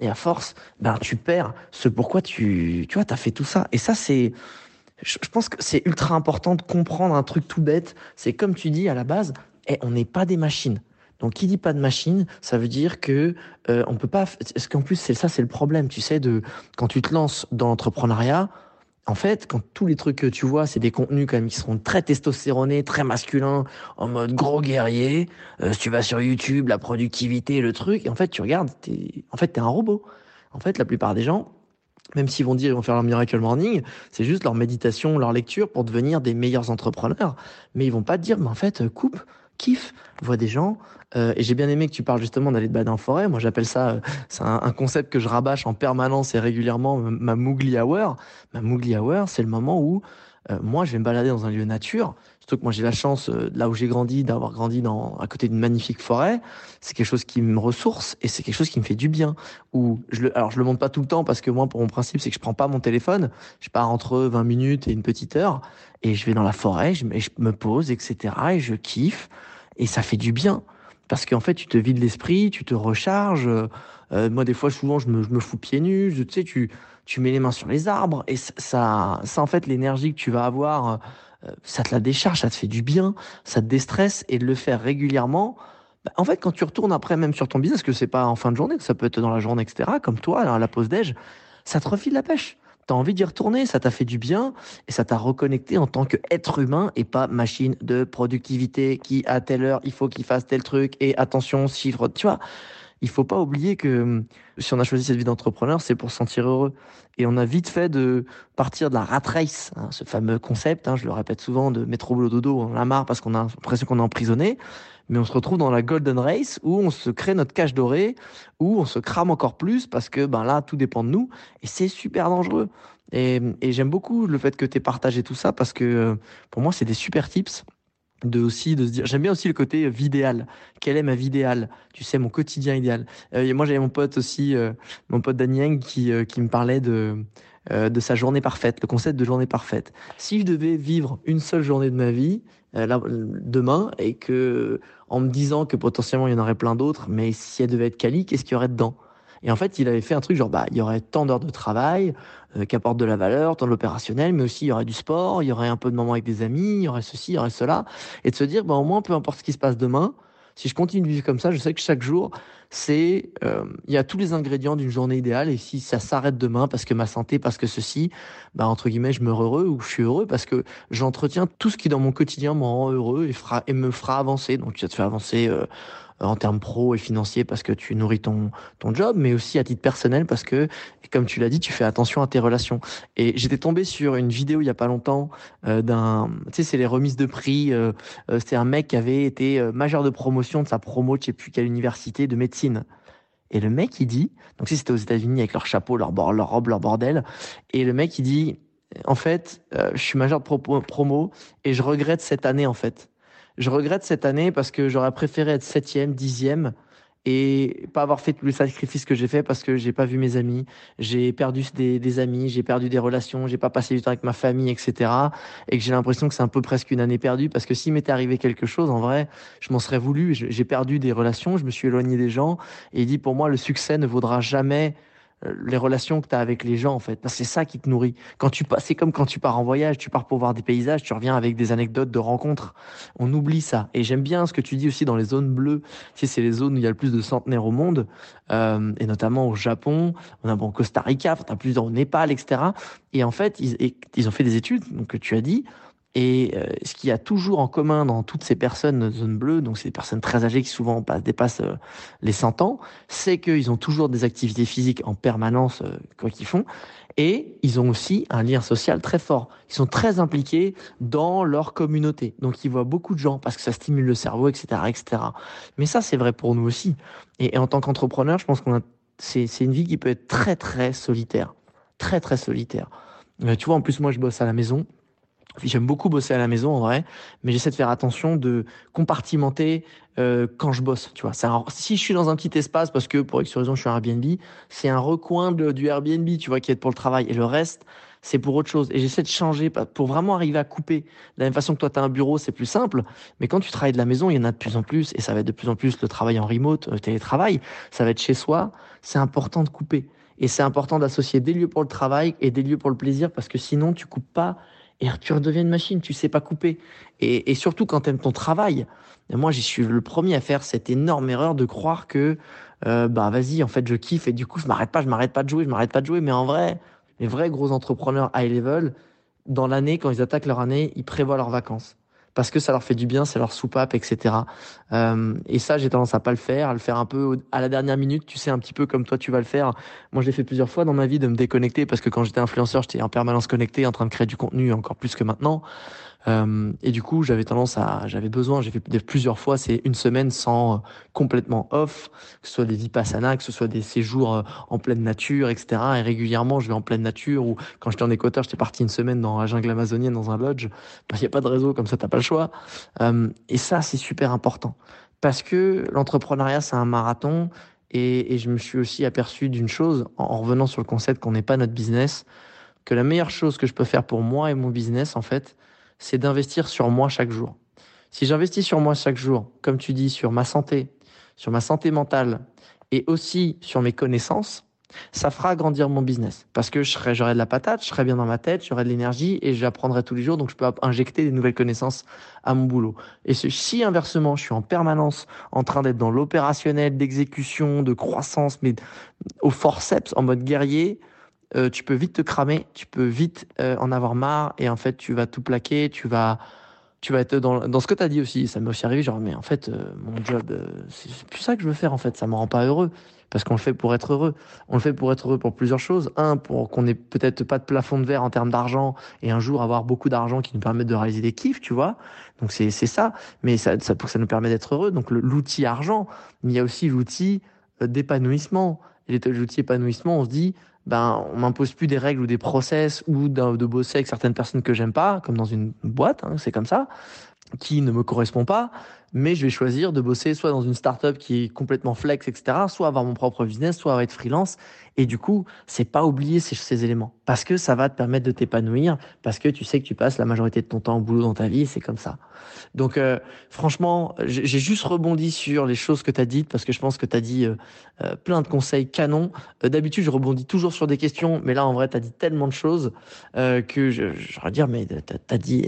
Et à force, ben tu perds ce pourquoi tu, tu vois, t'as fait tout ça. Et ça c'est, je, pense que c'est ultra important de comprendre un truc tout bête. C'est comme tu dis à la base, eh, on n'est pas des machines. Donc, qui dit pas de machine, ça veut dire que euh, on peut pas. Parce qu'en plus, c'est ça, c'est le problème, tu sais, de quand tu te lances dans l'entrepreneuriat, en fait, quand tous les trucs que tu vois, c'est des contenus quand même qui seront très testostéronés, très masculins, en mode gros guerrier. Euh, si tu vas sur YouTube, la productivité, le truc, et en fait, tu regardes, es, en fait, t'es un robot. En fait, la plupart des gens, même s'ils vont dire ils vont faire leur miracle morning, c'est juste leur méditation, leur lecture pour devenir des meilleurs entrepreneurs. Mais ils vont pas te dire, mais en fait, coupe, kiffe, vois des gens. Euh, et j'ai bien aimé que tu parles justement d'aller te balader en forêt. Moi, j'appelle ça, euh, c'est un, concept que je rabâche en permanence et régulièrement, ma Moogly Hour. Ma Moogly Hour, c'est le moment où euh, moi, je vais me balader dans un lieu nature. Surtout que moi, j'ai la chance, euh, là où j'ai grandi, d'avoir grandi dans, à côté d'une magnifique forêt. C'est quelque chose qui me ressource et c'est quelque chose qui me fait du bien. Ou je le, alors, je le montre pas tout le temps parce que moi, pour mon principe, c'est que je prends pas mon téléphone. Je pars entre 20 minutes et une petite heure et je vais dans la forêt, je, je me pose, etc. et je kiffe et ça fait du bien. Parce qu'en fait, tu te vides l'esprit, tu te recharges. Euh, moi, des fois, souvent, je me, je me fous pieds nus. Tu sais, tu, tu mets les mains sur les arbres et ça, ça en fait, l'énergie que tu vas avoir, euh, ça te la décharge, ça te fait du bien, ça te déstresse et de le faire régulièrement. Bah, en fait, quand tu retournes après, même sur ton business, que c'est pas en fin de journée, que ça peut être dans la journée, etc., comme toi, à la pause déj, ça te refile la pêche. T'as envie d'y retourner, ça t'a fait du bien et ça t'a reconnecté en tant qu'être humain et pas machine de productivité qui à telle heure il faut qu'il fasse tel truc et attention chiffre, tu vois il faut pas oublier que hum, si on a choisi cette vie d'entrepreneur, c'est pour se sentir heureux. Et on a vite fait de partir de la rat race, hein, ce fameux concept, hein, je le répète souvent, de métro boulot dodo, on a marre parce qu'on a l'impression qu'on est emprisonné, mais on se retrouve dans la golden race où on se crée notre cache dorée, où on se crame encore plus parce que ben là, tout dépend de nous, et c'est super dangereux. Et, et j'aime beaucoup le fait que tu aies partagé tout ça parce que euh, pour moi, c'est des super tips de aussi de se dire j'aime bien aussi le côté vidéal. Quelle est ma vie idéale? Tu sais mon quotidien idéal. Euh, moi j'avais mon pote aussi euh, mon pote Daniel qui euh, qui me parlait de euh, de sa journée parfaite le concept de journée parfaite. Si je devais vivre une seule journée de ma vie euh, là, demain et que en me disant que potentiellement il y en aurait plein d'autres mais si elle devait être quali qu'est-ce qu'il y aurait dedans? Et en fait, il avait fait un truc genre, bah, il y aurait tant d'heures de travail euh, qui apportent de la valeur, tant de l'opérationnel, mais aussi il y aurait du sport, il y aurait un peu de moments avec des amis, il y aurait ceci, il y aurait cela. Et de se dire, bah, au moins, peu importe ce qui se passe demain, si je continue de vivre comme ça, je sais que chaque jour, c'est, euh, il y a tous les ingrédients d'une journée idéale. Et si ça s'arrête demain parce que ma santé, parce que ceci, bah, entre guillemets, je meurs heureux ou je suis heureux parce que j'entretiens tout ce qui dans mon quotidien me rend heureux et fera, et me fera avancer. Donc, ça te fait avancer, euh, en termes pro et financiers parce que tu nourris ton, ton job, mais aussi à titre personnel parce que, comme tu l'as dit, tu fais attention à tes relations. Et j'étais tombé sur une vidéo il y a pas longtemps euh, d'un, tu sais, c'est les remises de prix. Euh, euh, C'était un mec qui avait été euh, majeur de promotion de sa promo, je sais plus quelle université de médecine. Et le mec, il dit, donc si c'était aux États-Unis avec leur chapeau, leur, leur robe, leur bordel, et le mec, il dit, en fait, euh, je suis majeur de promo et je regrette cette année, en fait. Je regrette cette année parce que j'aurais préféré être septième, dixième et pas avoir fait tous les sacrifices que j'ai fait parce que j'ai pas vu mes amis, j'ai perdu des, amis, j'ai perdu des relations, j'ai pas passé du temps avec ma famille, etc. Et que j'ai l'impression que c'est un peu presque une année perdue parce que s'il m'était arrivé quelque chose, en vrai, je m'en serais voulu. J'ai perdu des relations, je me suis éloigné des gens. Et il dit pour moi, le succès ne vaudra jamais les relations que tu as avec les gens en fait. C'est ça qui te nourrit. Quand tu c'est comme quand tu pars en voyage tu pars pour voir des paysages tu reviens avec des anecdotes de rencontres. On oublie ça. Et j'aime bien ce que tu dis aussi dans les zones bleues. Tu sais c'est les zones où il y a le plus de centenaires au monde euh, et notamment au Japon on a bon Costa Rica t'as plus au Népal etc et en fait ils, ils ont fait des études donc que tu as dit Et euh, ce qu'il y a toujours en commun dans toutes ces personnes de zone bleue, donc ces personnes très âgées qui souvent dépassent euh, les 100 ans, c'est qu'ils ont toujours des activités physiques en permanence, euh, quoi qu'ils font, et ils ont aussi un lien social très fort. Ils sont très impliqués dans leur communauté, donc ils voient beaucoup de gens parce que ça stimule le cerveau, etc., etc. Mais ça, c'est vrai pour nous aussi. Et, en tant qu'entrepreneur, je pense qu'on a, c'est une vie qui peut être très très solitaire, très très solitaire. tu vois, en plus moi, je bosse à la maison. J'aime beaucoup bosser à la maison en vrai, mais j'essaie de faire attention de compartimenter euh, quand je bosse. Tu vois, si je suis dans un petit espace parce que pour X raison je suis un Airbnb, c'est un recoin du Airbnb, tu vois, qui est pour le travail, et le reste c'est pour autre chose. Et j'essaie de changer pour vraiment arriver à couper. De la même façon que toi, tu as un bureau, c'est plus simple. Mais quand tu travailles de la maison, il y en a de plus en plus. Et ça va être de plus en plus le travail en remote, le télétravail. Ça va être chez soi. C'est important de couper. Et c'est important d'associer des lieux pour le travail et des lieux pour le plaisir parce que sinon, tu coupes pas et tu redeviens une machine, tu sais pas couper. Et, et surtout quand tu aimes ton travail. Moi, j'y suis le premier à faire cette énorme erreur de croire que, euh, bah vas-y, en fait, je kiffe et du coup, je m'arrête pas, je m'arrête pas de jouer, je m'arrête pas de jouer. Mais en vrai, les vrais gros entrepreneurs high level, dans l'année, quand ils attaquent leur année, ils prévoient leurs vacances parce que ça leur fait du bien, c'est leur soupape, etc. Euh, et ça, j'ai tendance à pas le faire, à le faire un peu à la dernière minute, tu sais, un petit peu comme toi tu vas le faire. Moi, je l'ai fait plusieurs fois dans ma vie de me déconnecter parce que quand j'étais influenceur, j'étais en permanence connecté, en train de créer du contenu encore plus que maintenant. Euh, et du coup, j'avais tendance à, j'avais besoin, j'ai fait plusieurs fois, c'est une semaine sans euh, complètement off, que ce soit des vipassana, que ce soit des séjours euh, en pleine nature, etc. Et régulièrement, je vais en pleine nature ou quand j'étais en Équateur, j'étais parti une semaine dans la jungle amazonienne dans un lodge. Il n'y a pas de réseau, comme ça, t'as pas le choix. Et ça, c'est super important parce que l'entrepreneuriat, c'est un marathon. Et, je me suis aussi aperçu d'une chose en revenant sur le concept qu'on n'est pas notre business, que la meilleure chose que je peux faire pour moi et mon business, en fait, c'est d'investir sur moi chaque jour. Si j'investis sur moi chaque jour, comme tu dis, sur ma santé, sur ma santé mentale et aussi sur mes connaissances, ça fera grandir mon business. Parce que j'aurai de la patate, je serai bien dans ma tête, j'aurai de l'énergie et j'apprendrai tous les jours, donc je peux injecter des nouvelles connaissances à mon boulot. Et si inversement, je suis en permanence en train d'être dans l'opérationnel, d'exécution, de croissance, mais au forceps, en mode guerrier, euh, tu peux vite te cramer, tu peux vite euh, en avoir marre et en fait tu vas tout plaquer, tu vas tu vas être dans, dans ce que tu as dit aussi, ça m'est aussi arrivé genre mais en fait euh, mon job c'est plus ça que je veux faire en fait, ça me rend pas heureux parce qu'on le fait pour être heureux. On le fait pour être heureux pour plusieurs choses, un pour qu'on ait peut-être pas de plafond de verre en termes d'argent et un jour avoir beaucoup d'argent qui nous permette de réaliser des kiffs, tu vois. Donc c'est c'est ça, mais ça, ça pour que ça nous permet d'être heureux. Donc l'outil argent, mais il y a aussi l'outil d'épanouissement. Et l'outil épanouissement, on se dit ben, on m'impose plus des règles ou des process ou de bosser avec certaines personnes que j'aime pas, comme dans une boîte, hein, c'est comme ça, qui ne me correspond pas mais je vais choisir de bosser soit dans une startup qui est complètement flex, etc., soit avoir mon propre business, soit être freelance. Et du coup, c'est pas oublier ces, éléments parce que ça va te permettre de t'épanouir, parce que tu sais que tu passes la majorité de ton temps au boulot dans ta vie, c'est comme ça. Donc, euh, franchement, j'ai juste rebondi sur les choses que tu as dites parce que je pense que tu as dit euh, euh, plein de conseils canons. D'habitude, je rebondis toujours sur des questions, mais là, en vrai, tu as dit tellement de choses que j'aurais dire, mais t'as as dit,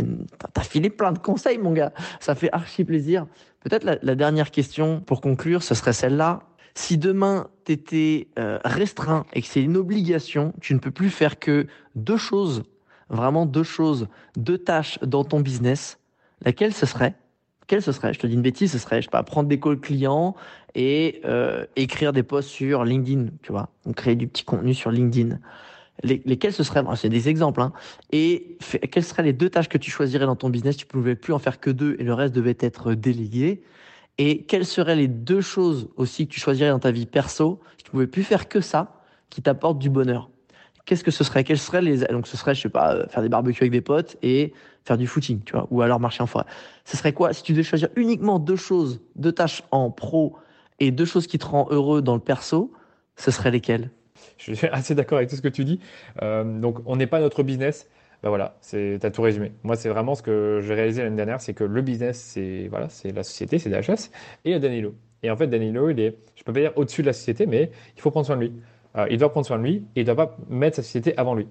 t'as filé plein de conseils, mon gars. Ça fait archi plaisir. Peut-être la, dernière question pour conclure, ce serait celle-là. Si demain tu étais euh, restreint et que c'est une obligation, tu ne peux plus faire que deux choses, vraiment deux choses, deux tâches dans ton business, laquelle ce serait? Quelle ce serait? Je te dis une bêtise, ce serait, je sais pas, prendre des calls clients et euh, écrire des posts sur LinkedIn, tu vois, donc créer du petit contenu sur LinkedIn lesquels ce seraient, c'est des exemples, hein, et quelles seraient les deux tâches que tu choisirais dans ton business? Tu ne pouvais plus en faire que deux et le reste devait être délégué. Et quelles seraient les deux choses aussi que tu choisirais dans ta vie perso? Si tu pouvais plus faire que ça qui t'apporte du bonheur. Qu'est-ce que ce serait? Quelles seraient les donc ce serait je sais pas euh, faire des barbecues avec des potes et faire du footing, tu vois, ou alors marcher en forêt. Ce serait quoi? Si tu devais choisir uniquement deux choses, deux tâches en pro et deux choses qui te rendent heureux dans le perso Ce seraient lesquelles? Je suis (laughs) assez d'accord avec tout ce que tu dis. Euh, donc, on n'est pas notre business. Ben voilà, tu as tout résumé. Moi, c'est vraiment ce que j'ai réalisé l'année dernière, c'est que le business, c'est voilà, la société, c'est DHS, et il y a Danilo. Et en fait, Danilo, il est, je peux pas dire au-dessus de la société, mais il faut prendre soin de lui. Euh, il doit prendre soin de lui et il ne doit pas mettre sa société avant lui.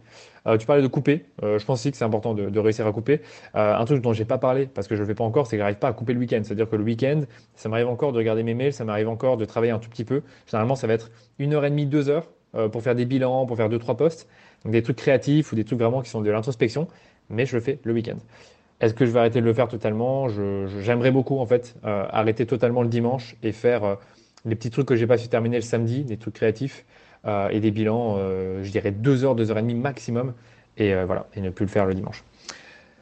Euh, tu parlais de couper. je pense aussi que c'est important de, réussir à couper. un truc dont j'ai pas parlé parce que je le fais pas encore, c'est que j'arrive pas à couper le week-end. C'est-à-dire que le week-end, ça m'arrive encore de regarder mes mails, ça m'arrive encore de travailler un tout petit peu. Généralement, ça va être une heure et demie, deux heures pour faire des bilans, pour faire deux, trois posts. Donc des trucs créatifs ou des trucs vraiment qui sont de l'introspection, mais je le fais le week-end. Est-ce que je vais arrêter de le faire totalement? J'aimerais beaucoup en fait arrêter totalement le dimanche et faire les petits trucs que j'ai pas su terminer le samedi, des trucs créatifs et des bilans, je dirais deux heures, deux heures et demie maximum, et voilà, et ne plus le faire le dimanche.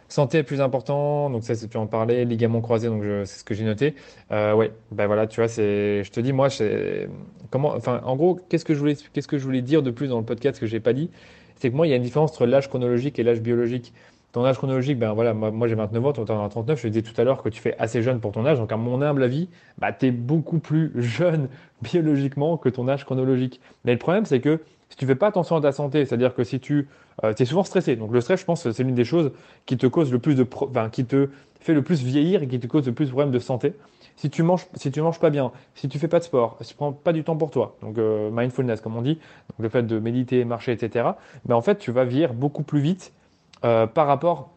Santé est plus important, donc ça, tu en parlais, ligament croisé, donc c'est ce que j'ai noté. Euh, ouais, ben voilà, tu vois, c'est, je te dis, moi, comment, enfin, en gros, qu'est-ce que je voulais, qu'est-ce que je voulais dire de plus dans le podcast que j'ai pas dit, c'est que moi, il y a une différence entre l'âge chronologique et l'âge biologique. Ton âge chronologique, ben voilà, moi, j'ai 29 ans, toi en as 39, je disais tout à l'heure que tu fais assez jeune pour ton âge, donc à mon humble avis, bah, tu es beaucoup plus jeune (laughs) biologiquement que ton âge chronologique. Mais le problème, c'est que si tu fais pas attention à ta santé, c'est-à-dire que si tu euh, es souvent stressé, donc le stress, je pense, c'est l'une des choses qui te cause le plus de, enfin, qui te fait le plus vieillir et qui te cause le plus de problèmes de santé. Si tu manges, si tu manges pas bien, si tu fais pas de sport, si tu prends pas du temps pour toi, donc euh, mindfulness comme on dit, le fait de méditer, marcher, etc. Ben en fait, tu vas vieillir beaucoup plus vite euh, par rapport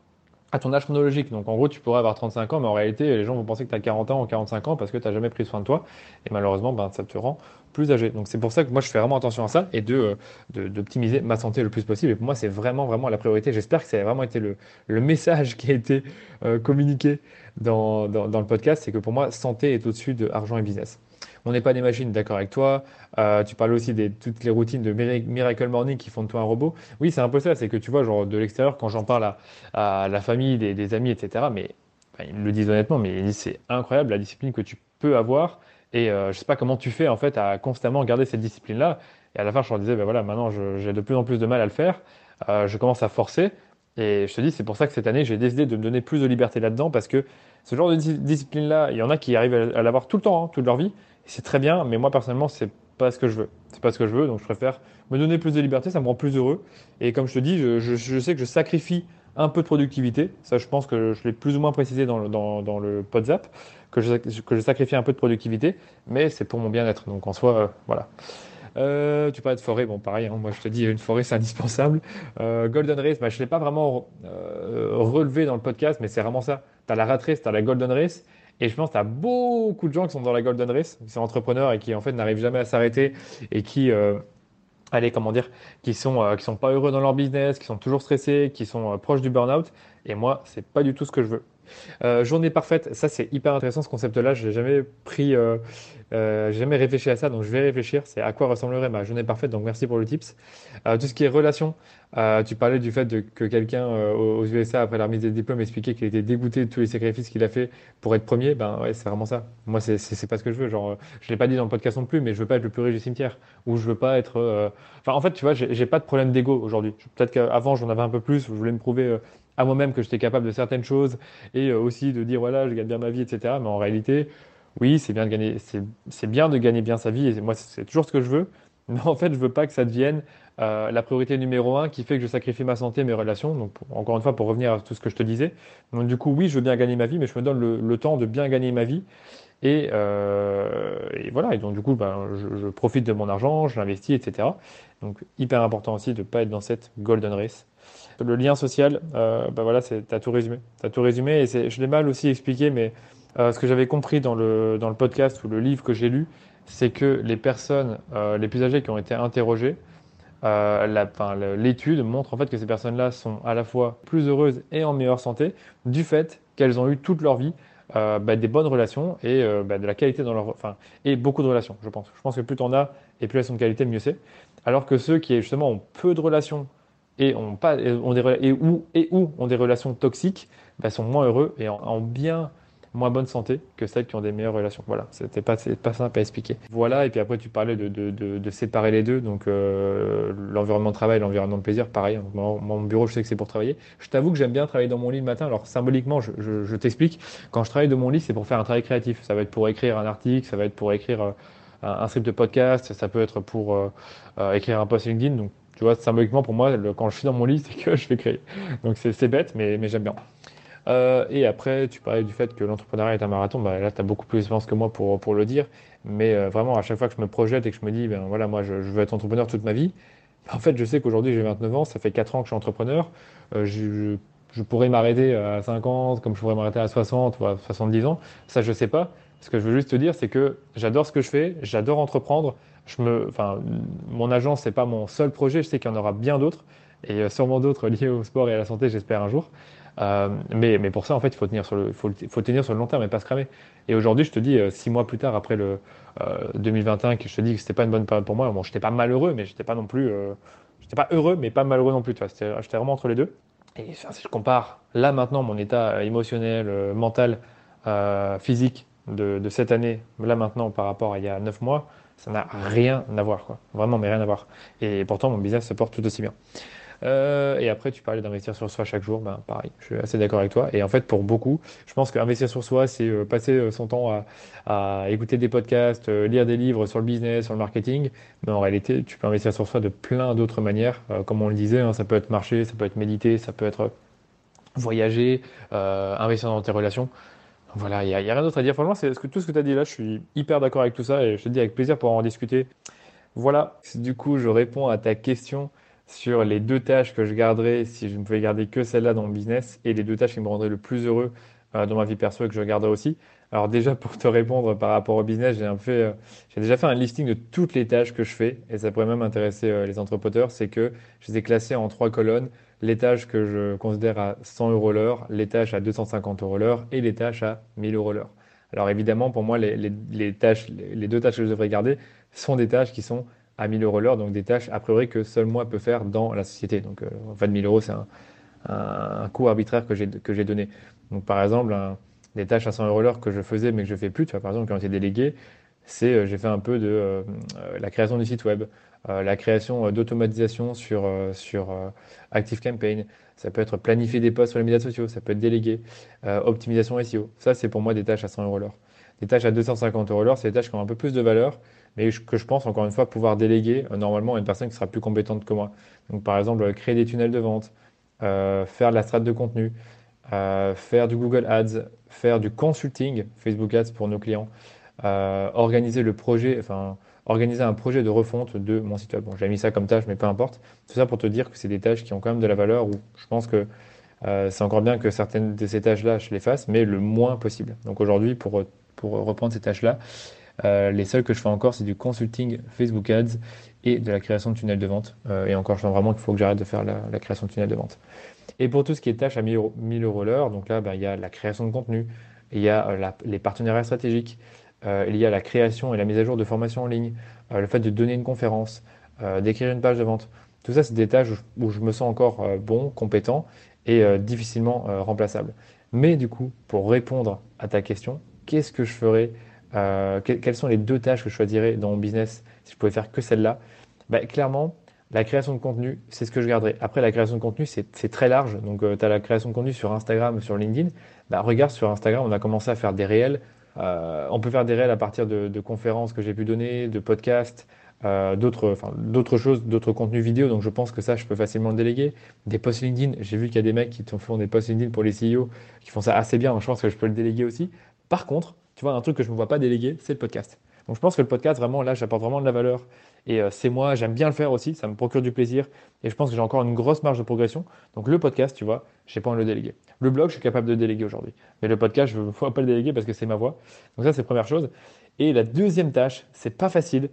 à ton âge chronologique. Donc en gros, tu pourrais avoir 35 ans, mais en réalité, les gens vont penser que tu as 40 ans ou 45 ans parce que tu n'as jamais pris soin de toi. Et malheureusement, ben, ça te rend plus âgé. Donc c'est pour ça que moi, je fais vraiment attention à ça et de euh, d'optimiser ma santé le plus possible. Et pour moi, c'est vraiment, vraiment la priorité. J'espère que ça a vraiment été le, message qui a été euh, communiqué dans, dans, dans, le podcast. C'est que pour moi, santé est au-dessus de argent et business. On n'est pas des machines, d'accord avec toi. Euh, tu parles aussi de toutes les routines de Miracle Morning qui font de toi un robot. Oui, c'est un peu ça. C'est que tu vois, genre de l'extérieur, quand j'en parle à, la famille, des, amis, etc., mais ils le disent honnêtement, mais c'est incroyable la discipline que tu peux avoir. Et euh, je sais pas comment tu fais en fait à constamment garder cette discipline-là. Et à la fin, je leur disais, ben voilà, maintenant j'ai de plus en plus de mal à le faire. Euh, je commence à forcer. Et je te dis, c'est pour ça que cette année, j'ai décidé de me donner plus de liberté là-dedans parce que ce genre de discipline-là, il y en a qui arrivent à, l'avoir tout le temps, hein, toute leur vie c'est très bien, mais moi personnellement, c'est pas ce que je veux. C'est pas ce que je veux, donc je préfère me donner plus de liberté, ça me rend plus heureux. Et comme je te dis, je, sais que je sacrifie un peu de productivité. Ça, je pense que je l'ai plus ou moins précisé dans le, dans, le PodZap, que je, que je sacrifie un peu de productivité, mais c'est pour mon bien-être. Donc en soi, euh, voilà. Euh, tu parlais de forêt, bon pareil, hein, moi je te dis une forêt c'est indispensable. Euh, Golden Race, bah, je ne l'ai pas vraiment relevé dans le podcast, mais c'est vraiment ça. Tu as la rat race, tu as la Golden Race, et je pense a beaucoup de gens qui sont dans la Golden Race, qui sont entrepreneurs et qui en fait n'arrivent jamais à s'arrêter et qui, euh, allez, comment dire, qui sont, euh, qui sont pas heureux dans leur business, qui sont toujours stressés, qui sont euh, proches du burn-out. Et moi, c'est pas du tout ce que je veux. Euh, journée parfaite, ça c'est hyper intéressant ce concept-là. Je n'ai jamais pris, euh, euh, jamais réfléchi à ça, donc je vais réfléchir. C'est à quoi ressemblerait ma journée parfaite. Donc merci pour le tips. tout ce qui est relation, tu parlais du fait que quelqu'un aux USA après la remise des diplômes expliquait qu'il était dégoûté de tous les sacrifices qu'il a fait pour être premier. Ben ouais, c'est vraiment ça. Moi, c'est c'est pas ce que je veux. Genre, je l'ai pas dit dans le podcast non plus, mais je veux pas être le plus riche du cimetière ou je veux pas être. Enfin, en fait, tu vois, j'ai pas de problème d'ego aujourd'hui. Peut-être qu'avant j'en avais un peu plus. Je voulais me prouver à moi-même que j'étais capable de certaines choses et euh, aussi de dire voilà, je gagne bien ma vie, etc. Mais en réalité, oui, c'est bien de gagner, c'est bien de gagner bien sa vie et moi, c'est toujours ce que je veux. (laughs) Mais en fait, je veux pas que ça devienne euh, la priorité numéro un qui fait que je sacrifie ma santé, mes relations. Donc, encore une fois, pour revenir à tout ce que je te disais. Donc, du coup, oui, je veux bien gagner ma vie, mais je me donne le, temps de bien gagner ma vie. Et, euh, voilà. Et donc, du coup, ben, je, je profite de mon argent, je l'investis, etc. Donc, hyper important aussi de ne pas être dans cette golden race. Le lien social, euh, bah voilà, tu as tout résumé. Tout résumé et je l'ai mal aussi expliqué, mais euh, ce que j'avais compris dans le, dans le podcast ou le livre que j'ai lu, c'est que les personnes euh, les plus âgées qui ont été interrogées, euh, l'étude montre en fait que ces personnes-là sont à la fois plus heureuses et en meilleure santé du fait qu'elles ont eu toute leur vie bah, des bonnes relations et bah, de la qualité dans leur, enfin, et beaucoup de relations, je pense. Je pense que plus tu en as et plus elles sont de qualité, mieux c'est. Alors que ceux qui justement ont peu de relations et ont pas ont des et où et ont des relations toxiques bah, sont moins heureux et en, bien moins bonne santé que celles qui ont des meilleures relations. Voilà, c'était pas pas simple à expliquer. Voilà, et puis après tu parlais de, de, de, séparer les deux, donc euh, l'environnement de travail, l'environnement de plaisir, pareil. mon bureau, je sais que c'est pour travailler. Je t'avoue que j'aime bien travailler dans mon lit le matin. Alors symboliquement, je, je, t'explique. Quand je travaille de mon lit, c'est pour faire un travail créatif. Ça va être pour écrire un article, ça va être pour écrire euh, un, script de podcast, ça peut être pour euh, écrire un post LinkedIn. Tu vois, symboliquement, pour moi, quand je suis dans mon lit, (laughs) c'est que je vais créer. Donc c'est bête, mais, j'aime bien. Euh, et après, tu parlais du fait que l'entrepreneuriat est un marathon. Bah, là, tu as beaucoup plus d'expérience que moi pour, le dire. Mais euh, vraiment, à chaque fois que je me projette et que je me dis, ben voilà, moi, je, veux être entrepreneur toute ma vie, en fait, je sais qu'aujourd'hui, j'ai 29 ans, ça fait 4 ans que je suis entrepreneur. Euh, je, pourrais m'arrêter à 50, comme je pourrais m'arrêter à 60 ou à 70 ans. Ça, je sais pas. Ce que je veux juste te dire, c'est que j'adore ce que je fais, j'adore entreprendre mon agence, c'est pas mon seul projet. Je sais qu'il y en aura bien d'autres et euh, sûrement d'autres (laughs) liés au sport et à la santé, j'espère un jour. Euh, mais, pour ça, en fait, il faut tenir sur le, long terme et pas se cramer. Et aujourd'hui, je te dis, euh, six mois plus tard, après le 2021, que je te dis que c'était pas une bonne période pour moi. Bon, j'étais pas malheureux, mais j'étais pas non plus, j'étais pas heureux, mais pas malheureux non plus. Tu vois, j'étais vraiment entre les deux. Et si je compare là maintenant mon état émotionnel, mental, physique de, cette année, là maintenant par rapport à il y a neuf mois, ça n'a rien à voir, quoi. Vraiment, mais rien à voir. Et pourtant, mon business se porte tout aussi bien. Euh, et après, tu parlais d'investir sur soi chaque jour. Ben, pareil, je suis assez d'accord avec toi. Et en fait, pour beaucoup, je pense qu'investir sur soi, c'est euh, passer euh, son temps à, écouter des podcasts, lire des livres sur le business, sur le marketing. Mais en réalité, tu peux investir sur soi de plein d'autres manières. comme on le disait, hein, ça peut être marcher, ça peut être méditer, ça peut être voyager, investir dans tes relations. Voilà, il n'y a, rien d'autre à dire. Franchement, c'est tout ce que tu as dit là, je suis hyper d'accord avec tout ça et je te dis avec plaisir pour en discuter. Voilà, du coup, je réponds à ta question sur les deux tâches que je garderais si je ne pouvais garder que celle-là dans mon business et les deux tâches qui me rendraient le plus heureux euh, dans ma vie perso et que je garderais aussi. Alors déjà, pour te répondre par rapport au business, j'ai euh, déjà fait un listing de toutes les tâches que je fais et ça pourrait même intéresser euh, les entrepreneurs. C'est que je les ai classées en trois colonnes les tâches que je considère à 100 euros l'heure, les tâches à 250 euros l'heure et les tâches à 1000 euros l'heure. Alors évidemment, pour moi, les, deux tâches que je devrais garder sont des tâches qui sont à 1000 euros l'heure, donc des tâches a priori que seul moi peux faire dans la société. Donc euh, en fait, 1000 euros, c'est un, coût arbitraire que j'ai donné. Donc par exemple, des tâches à 100 euros l'heure que je faisais mais que je fais plus, tu vois, par exemple, quand j'ai délégué, c'est euh, j'ai fait un peu de euh, la création du site web, euh, la création euh, d'automatisation sur, euh, sur ActiveCampaign. Ça peut être planifier des posts sur les médias sociaux, ça peut être délégué, optimisation SEO. Ça, c'est pour moi des tâches à 100 euros l'heure. Des tâches à 250 euros l'heure, c'est des tâches qui ont un peu plus de valeur, mais que je pense encore une fois pouvoir déléguer normalement à une personne qui sera plus compétente que moi. Donc par exemple, créer des tunnels de vente, faire de la strate de contenu, faire du Google Ads, faire du consulting, Facebook Ads pour nos clients, organiser le projet, enfin organiser un projet de refonte de mon site web. Bon, j'ai mis ça comme tâche, mais peu importe. Tout ça pour te dire que c'est des tâches qui ont quand même de la valeur, où je pense que euh, c'est encore bien que certaines de ces tâches-là, je les fasse, mais le moins possible. Donc aujourd'hui, pour, reprendre ces tâches-là, euh, les seules que je fais encore, c'est du consulting Facebook Ads et de la création de tunnels de vente. Euh, et encore, je sens vraiment qu'il faut que j'arrête de faire la, création de tunnels de vente. Et pour tout ce qui est tâches à 1000 euros, l'heure, donc là, bah, il y a la création de contenu, il y a les partenariats stratégiques, il y a la création et la mise à jour de formations en ligne, euh, le fait de donner une conférence, euh, d'écrire une page de vente. Tout ça, c'est des tâches où je me sens encore bon, compétent et difficilement remplaçable. Mais du coup, pour répondre à ta question, qu'est-ce que je ferais Quelles sont les deux tâches que je choisirais dans mon business si je pouvais faire que celle-là? Bah, Clairement, la création de contenu, c'est ce que je garderai. Après, la création de contenu, c'est très large. Donc, tu as la création de contenu sur Instagram, sur LinkedIn. Bah, regarde, sur Instagram, on a commencé à faire des réels euh, on peut faire des réels à partir de, conférences que j'ai pu donner, de podcasts, euh, d'autres, choses, d'autres contenus vidéo. Donc je pense que ça, je peux facilement le déléguer. Des posts LinkedIn, j'ai vu qu'il y a des mecs qui font des posts LinkedIn pour les CEO qui font ça assez bien. je pense que je peux le déléguer aussi. Par contre, tu vois, un truc que je ne vois pas déléguer, c'est le podcast. Donc je pense que le podcast, vraiment, là, j'apporte vraiment de la valeur. Et euh, c'est moi, j'aime bien le faire aussi, ça me procure du plaisir. Et je pense que j'ai encore une grosse marge de progression. Donc le podcast, tu vois, je sais pas envie de le déléguer. Le blog, je suis capable de déléguer aujourd'hui. Mais le podcast, je ne peux pas le déléguer parce que c'est ma voix. Donc ça, c'est la première chose. Et la deuxième tâche, c'est pas facile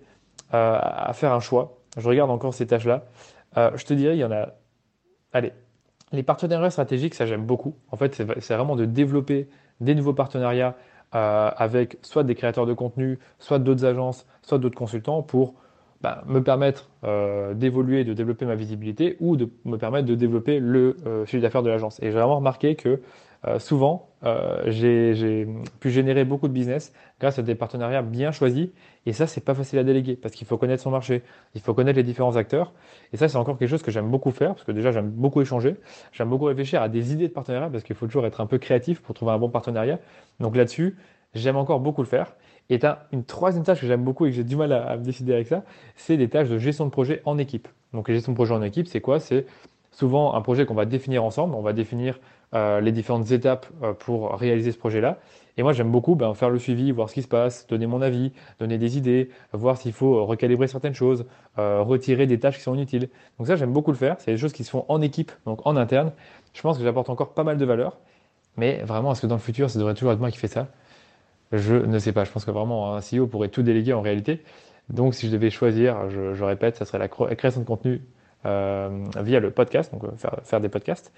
euh, à faire un choix. Je regarde encore ces tâches-là. Euh, je te dirais, il y en a. Allez, les partenariats stratégiques, ça j'aime beaucoup. En fait, c'est vraiment de développer des nouveaux partenariats avec soit des créateurs de contenu, soit d'autres agences, soit d'autres consultants pour bah, me permettre euh, d'évoluer, de développer ma visibilité ou de me permettre de développer le euh, chiffre d'affaires de l'agence. Et j'ai vraiment remarqué que souvent, j'ai pu générer beaucoup de business grâce à des partenariats bien choisis. Et ça, c'est pas facile à déléguer parce qu'il faut connaître son marché, il faut connaître les différents acteurs. Et ça, c'est encore quelque chose que j'aime beaucoup faire parce que déjà, j'aime beaucoup échanger, j'aime beaucoup réfléchir à des idées de partenariat parce qu'il faut toujours être un peu créatif pour trouver un bon partenariat. Donc là-dessus, j'aime encore beaucoup le faire. Et une troisième tâche que j'aime beaucoup et que j'ai du mal à, me décider avec ça, c'est des tâches de gestion de projet en équipe. Donc gestion de projet en équipe, c'est quoi? C'est souvent un projet qu'on va définir ensemble. On va définir euh, les différentes étapes euh, pour réaliser ce projet-là. Et moi, j'aime beaucoup ben, faire le suivi, voir ce qui se passe, donner mon avis, donner des idées, voir s'il faut recalibrer certaines choses, euh, retirer des tâches qui sont inutiles. Donc ça, j'aime beaucoup le faire. C'est des choses qui se font en équipe, donc en interne. Je pense que j'apporte encore pas mal de valeur. Mais vraiment, est-ce que dans le futur, ça devrait toujours être moi qui fais ça? Je ne sais pas. Je pense que vraiment un CEO pourrait tout déléguer en réalité. Donc, si je devais choisir, je, répète, ça serait la création de contenu euh, via le podcast, donc euh, faire, des podcasts.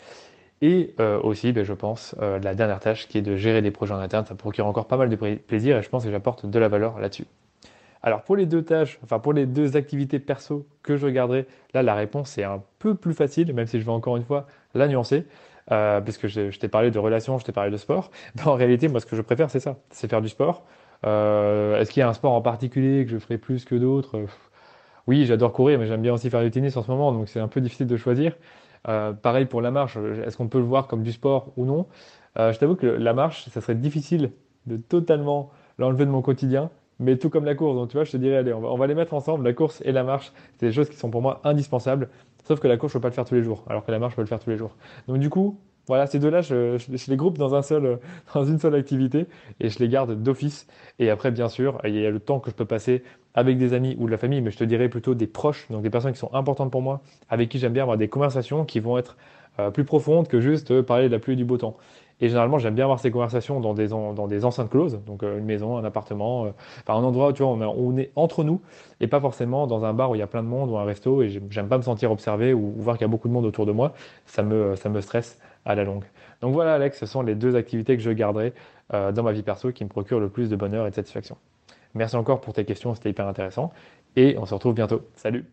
Et euh, aussi, ben, je pense, la dernière tâche qui est de gérer des projets en interne, ça procure encore pas mal de plaisir et je pense que j'apporte de la valeur là-dessus. Alors pour les deux tâches, enfin pour les deux activités perso que je regarderai, là la réponse est un peu plus facile, même si je vais encore une fois la nuancer, euh, puisque je, t'ai parlé de relations, je t'ai parlé de sport. (laughs) en réalité, moi ce que je préfère c'est ça, c'est faire du sport. Euh, est-ce qu'il y a un sport en particulier que je ferai plus que d'autres? Oui, j'adore courir, mais j'aime bien aussi faire du tennis en ce moment, donc c'est un peu difficile de choisir. Euh, pareil pour la marche, est-ce qu'on peut le voir comme du sport ou non? Euh, Je t'avoue que la marche, ça serait difficile de totalement l'enlever de mon quotidien, mais tout comme la course. Donc tu vois, je te dirais, allez, on va, les mettre ensemble, la course et la marche. C'est des choses qui sont pour moi indispensables. Sauf que la course, je peux pas le faire tous les jours, alors que la marche, je peux le faire tous les jours. Donc du coup, voilà, ces deux-là, je, les groupe dans, un seul, (laughs) dans une seule activité et je les garde d'office. Et après, bien sûr, il y a le temps que je peux passer avec des amis ou de la famille, mais je te dirais plutôt des proches, donc des personnes qui sont importantes pour moi, avec qui j'aime bien avoir des conversations qui vont être euh, plus profondes que juste parler de la pluie et du beau temps. Et généralement, j'aime bien avoir ces conversations dans des, dans des enceintes closes, donc euh, une maison, un appartement, euh, enfin un endroit où tu vois, on, on, est entre nous et pas forcément dans un bar où il y a plein de monde ou un resto et j'aime pas me sentir observé ou, voir qu'il y a beaucoup de monde autour de moi. Ça me, ça me stresse à la longue. Donc voilà Alex, ce sont les deux activités que je garderai euh, dans ma vie perso qui me procurent le plus de bonheur et de satisfaction. Merci encore pour tes questions, c'était hyper intéressant. Et on se retrouve bientôt. Salut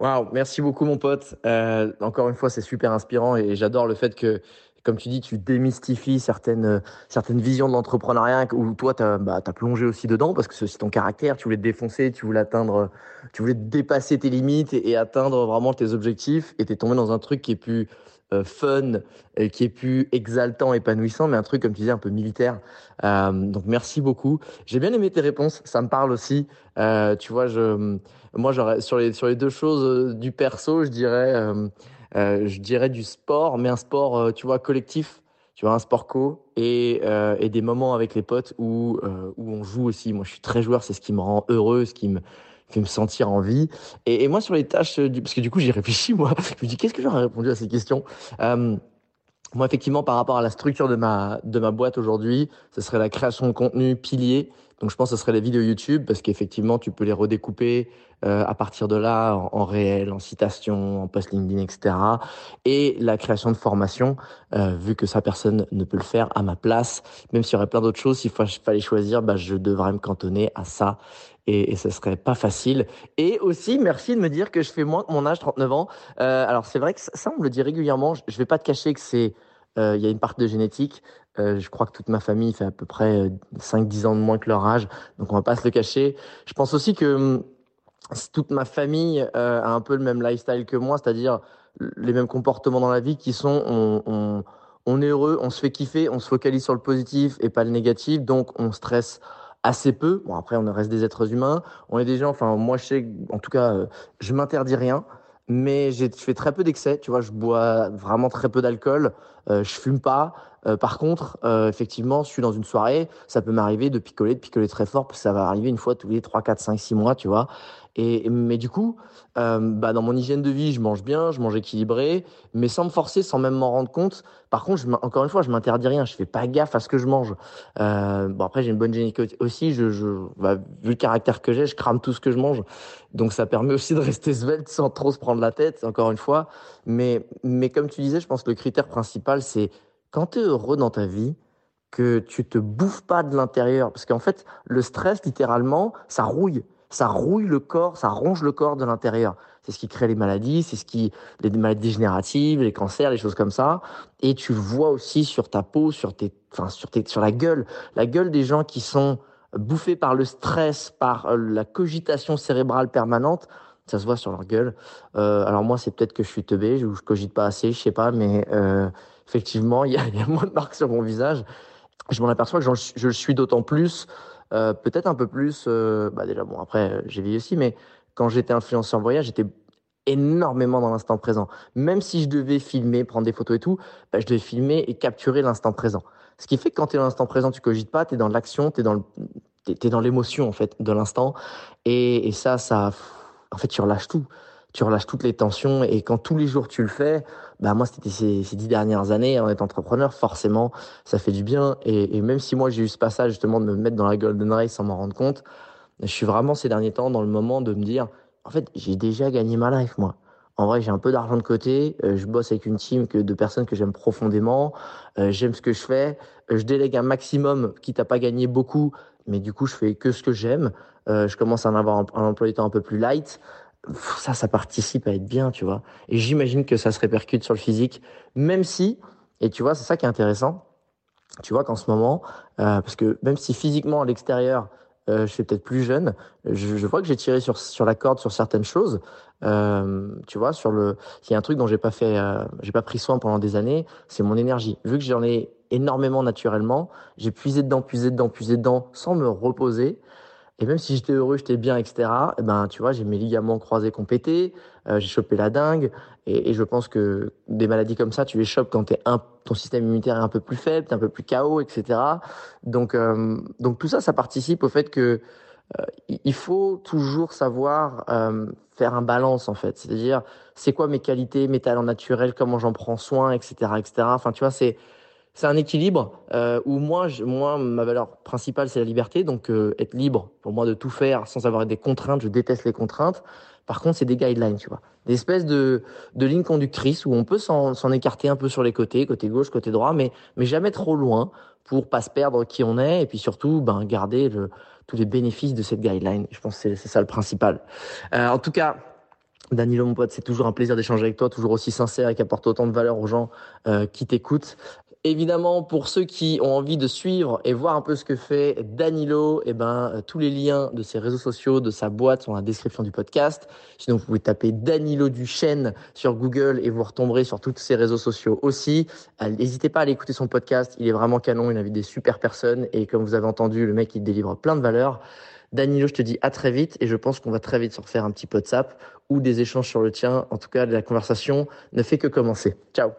Waouh, merci beaucoup mon pote. Euh, encore une fois, c'est super inspirant et j'adore le fait que, comme tu dis, tu démystifies certaines, certaines visions de l'entrepreneuriat où toi, tu as, bah, plongé aussi dedans parce que c'est ton caractère, tu voulais te défoncer, tu voulais atteindre, tu voulais dépasser tes limites et, atteindre vraiment tes objectifs et tu es tombé dans un truc qui est plus euh, fun, et qui est plus exaltant, épanouissant, mais un truc, comme tu disais, un peu militaire. Euh, donc, merci beaucoup. J'ai bien aimé tes réponses, ça me parle aussi. Euh, tu vois, je, moi, sur les, sur les deux choses du perso, je dirais, je dirais du sport, mais un sport, tu vois, collectif tu vois, un sport co et, et des moments avec les potes où, où on joue aussi. Moi, je suis très joueur, c'est ce qui me rend heureux, ce qui me, fait me sentir en vie. Et, moi, sur les tâches, parce que du coup, j'y réfléchis, moi, (laughs) je me dis, qu'est-ce que j'aurais répondu à ces questions? Euh, Moi, effectivement, par rapport à la structure de ma, de ma boîte aujourd'hui, ce serait la création de contenu pilier. Donc, je pense que ce serait les vidéos YouTube, parce qu'effectivement, tu peux les redécouper euh, à partir de là, en, réel, en citation, en post LinkedIn, etc. Et la création de formation, euh, vu que ça, personne ne peut le faire à ma place. Même s'il y aurait plein d'autres choses, s'il fallait choisir, bah, je devrais me cantonner à ça et, et ce serait pas facile. Et aussi, merci de me dire que je fais moins que mon âge, 39 ans. Euh, alors c'est vrai que ça, on me le dit régulièrement. Je vais pas te cacher que c'est, euh, il y a une partie de génétique. Euh, je crois que toute ma famille fait à peu près 5-10 ans de moins que leur âge, donc on va pas se le cacher. Je pense aussi que hum, toute ma famille a un peu le même lifestyle que moi, c'est-à-dire les mêmes comportements dans la vie qui sont on, on, on est heureux, on se fait kiffer, on se focalise sur le positif et pas le négatif, donc on stresse assez peu. Bon, après, on reste des êtres humains. On est des gens, enfin, moi, je sais, en tout cas, euh, je m'interdis rien, mais je fais très peu d'excès. Tu vois, je bois vraiment très peu d'alcool. Euh, je fume pas. Euh, par contre, euh, effectivement, je suis dans une soirée, ça peut m'arriver de picoler, de picoler très fort, ça va arriver une fois tous les 3, 4, 5, 6 mois, tu vois. Et, mais du coup, euh, bah, dans mon hygiène de vie, je mange bien, je mange équilibré, mais sans me forcer, sans même m'en rendre compte. Par contre, encore une fois, je m'interdis rien, je fais pas gaffe à ce que je mange. Bon, après, j'ai une bonne génétique aussi, je, je, bah, vu le caractère que j'ai, je crame tout ce que je mange. Donc, ça permet aussi de rester svelte sans trop se prendre la tête, encore une fois. Mais, mais comme tu disais, je pense que le critère principal, c'est quand tu es heureux dans ta vie, que tu te bouffes pas de l'intérieur, parce qu'en fait, le stress, littéralement, ça rouille. Ça rouille le corps, ça ronge le corps de l'intérieur. C'est ce qui crée les maladies, c'est ce qui, les maladies dégénératives, les cancers, les choses comme ça. Et tu le vois aussi sur ta peau, sur tes, enfin, sur tes, sur la gueule. La gueule des gens qui sont bouffés par le stress, par euh, la cogitation cérébrale permanente, ça se voit sur leur gueule. Euh, alors moi, c'est peut-être que je suis teubé, ou je cogite pas assez, je sais pas, mais euh, effectivement, il y, a, moins de marques sur mon visage. Je m'en aperçois que je, le suis d'autant plus, euh, peut-être un peu plus. Euh, bah déjà, bon, après, j'ai vieilli aussi, mais quand j'étais influenceur voyage, j'étais énormément dans l'instant présent. Même si je devais filmer, prendre des photos et tout, bah, je devais filmer et capturer l'instant présent. Ce qui fait que quand tu es dans l'instant présent, tu cogites pas, tu es dans l'action, tu es dans le, t'es dans l'émotion en fait de l'instant et, et ça ça en fait tu relâches tout tu relâches toutes les tensions et quand tous les jours tu le fais, bah moi c'était ces, ces, dix dernières années en étant entrepreneur, forcément ça fait du bien et, même si moi j'ai eu ce passage justement de me mettre dans la golden race sans m'en rendre compte, je suis vraiment ces derniers temps dans le moment de me dire en fait j'ai déjà gagné ma life moi. En vrai, j'ai un peu d'argent de côté. Euh, je bosse avec une team de personnes que j'aime profondément. Euh, j'aime ce que je fais. Euh, je délègue un maximum, quitte à pas gagner beaucoup, mais du coup, je fais que ce que j'aime. je commence à en avoir un, un emploi du temps un peu plus light. Ça, ça participe à être bien, tu vois. Et j'imagine que ça se répercute sur le physique, même si, et tu vois, c'est ça qui est intéressant. Tu vois qu'en ce moment, parce que même si physiquement à l'extérieur, euh, je suis peut-être plus jeune, je, je vois que j'ai tiré sur, sur la corde sur certaines choses. Euh, tu vois, sur le, il y a un truc dont j'ai pas fait, euh, j'ai pas pris soin pendant des années, c'est mon énergie. Vu que j'en ai énormément naturellement, j'ai puisé dedans, puisé dedans, puisé dedans, sans me reposer. Et même si j'étais heureux, j'étais bien, etc. Eh ben, tu vois, j'ai mes ligaments croisés pété, euh, j'ai chopé la dingue. Et, et, je pense que des maladies comme ça, tu les chopes quand es un, ton système immunitaire est un peu plus faible, t'es un peu plus KO, etc. Donc, euh, donc tout ça, ça participe au fait que euh, il faut toujours savoir euh, faire un balance en fait. C'est-à-dire, c'est quoi mes qualités, mes talents naturels, comment j'en prends soin, etc., etc. Enfin, tu vois, c'est c'est un équilibre euh, où moi, moi, ma valeur principale, c'est la liberté. Donc, euh, être libre pour moi de tout faire sans avoir des contraintes. Je déteste les contraintes. Par contre, c'est des guidelines, tu vois, des espèces de, de lignes conductrices où on peut s'en écarter un peu sur les côtés, côté gauche, côté droit, mais, mais jamais trop loin pour pas se perdre qui on est et puis surtout ben, garder le, tous les bénéfices de cette guideline. Je pense que c'est ça le principal. Euh, en tout cas, Danilo, mon pote, c'est toujours un plaisir d'échanger avec toi, toujours aussi sincère et qui apporte autant de valeur aux gens qui t'écoutent. Évidemment, pour ceux qui ont envie de suivre et voir un peu ce que fait Danilo, eh ben, euh, tous les liens de ses réseaux sociaux, de sa boîte sont dans la description du podcast. Sinon, vous pouvez taper Danilo Duchesne sur Google et vous retomberez sur tous ses réseaux sociaux aussi. Euh, n'hésitez pas à aller écouter son podcast. Il est vraiment canon. Il invite des super personnes. Et comme vous avez entendu, le mec, il délivre plein de valeurs. Danilo, je te dis à très vite et je pense qu'on va très vite se refaire un petit WhatsApp ou des échanges sur le tien. En tout cas, la conversation ne fait que commencer. Ciao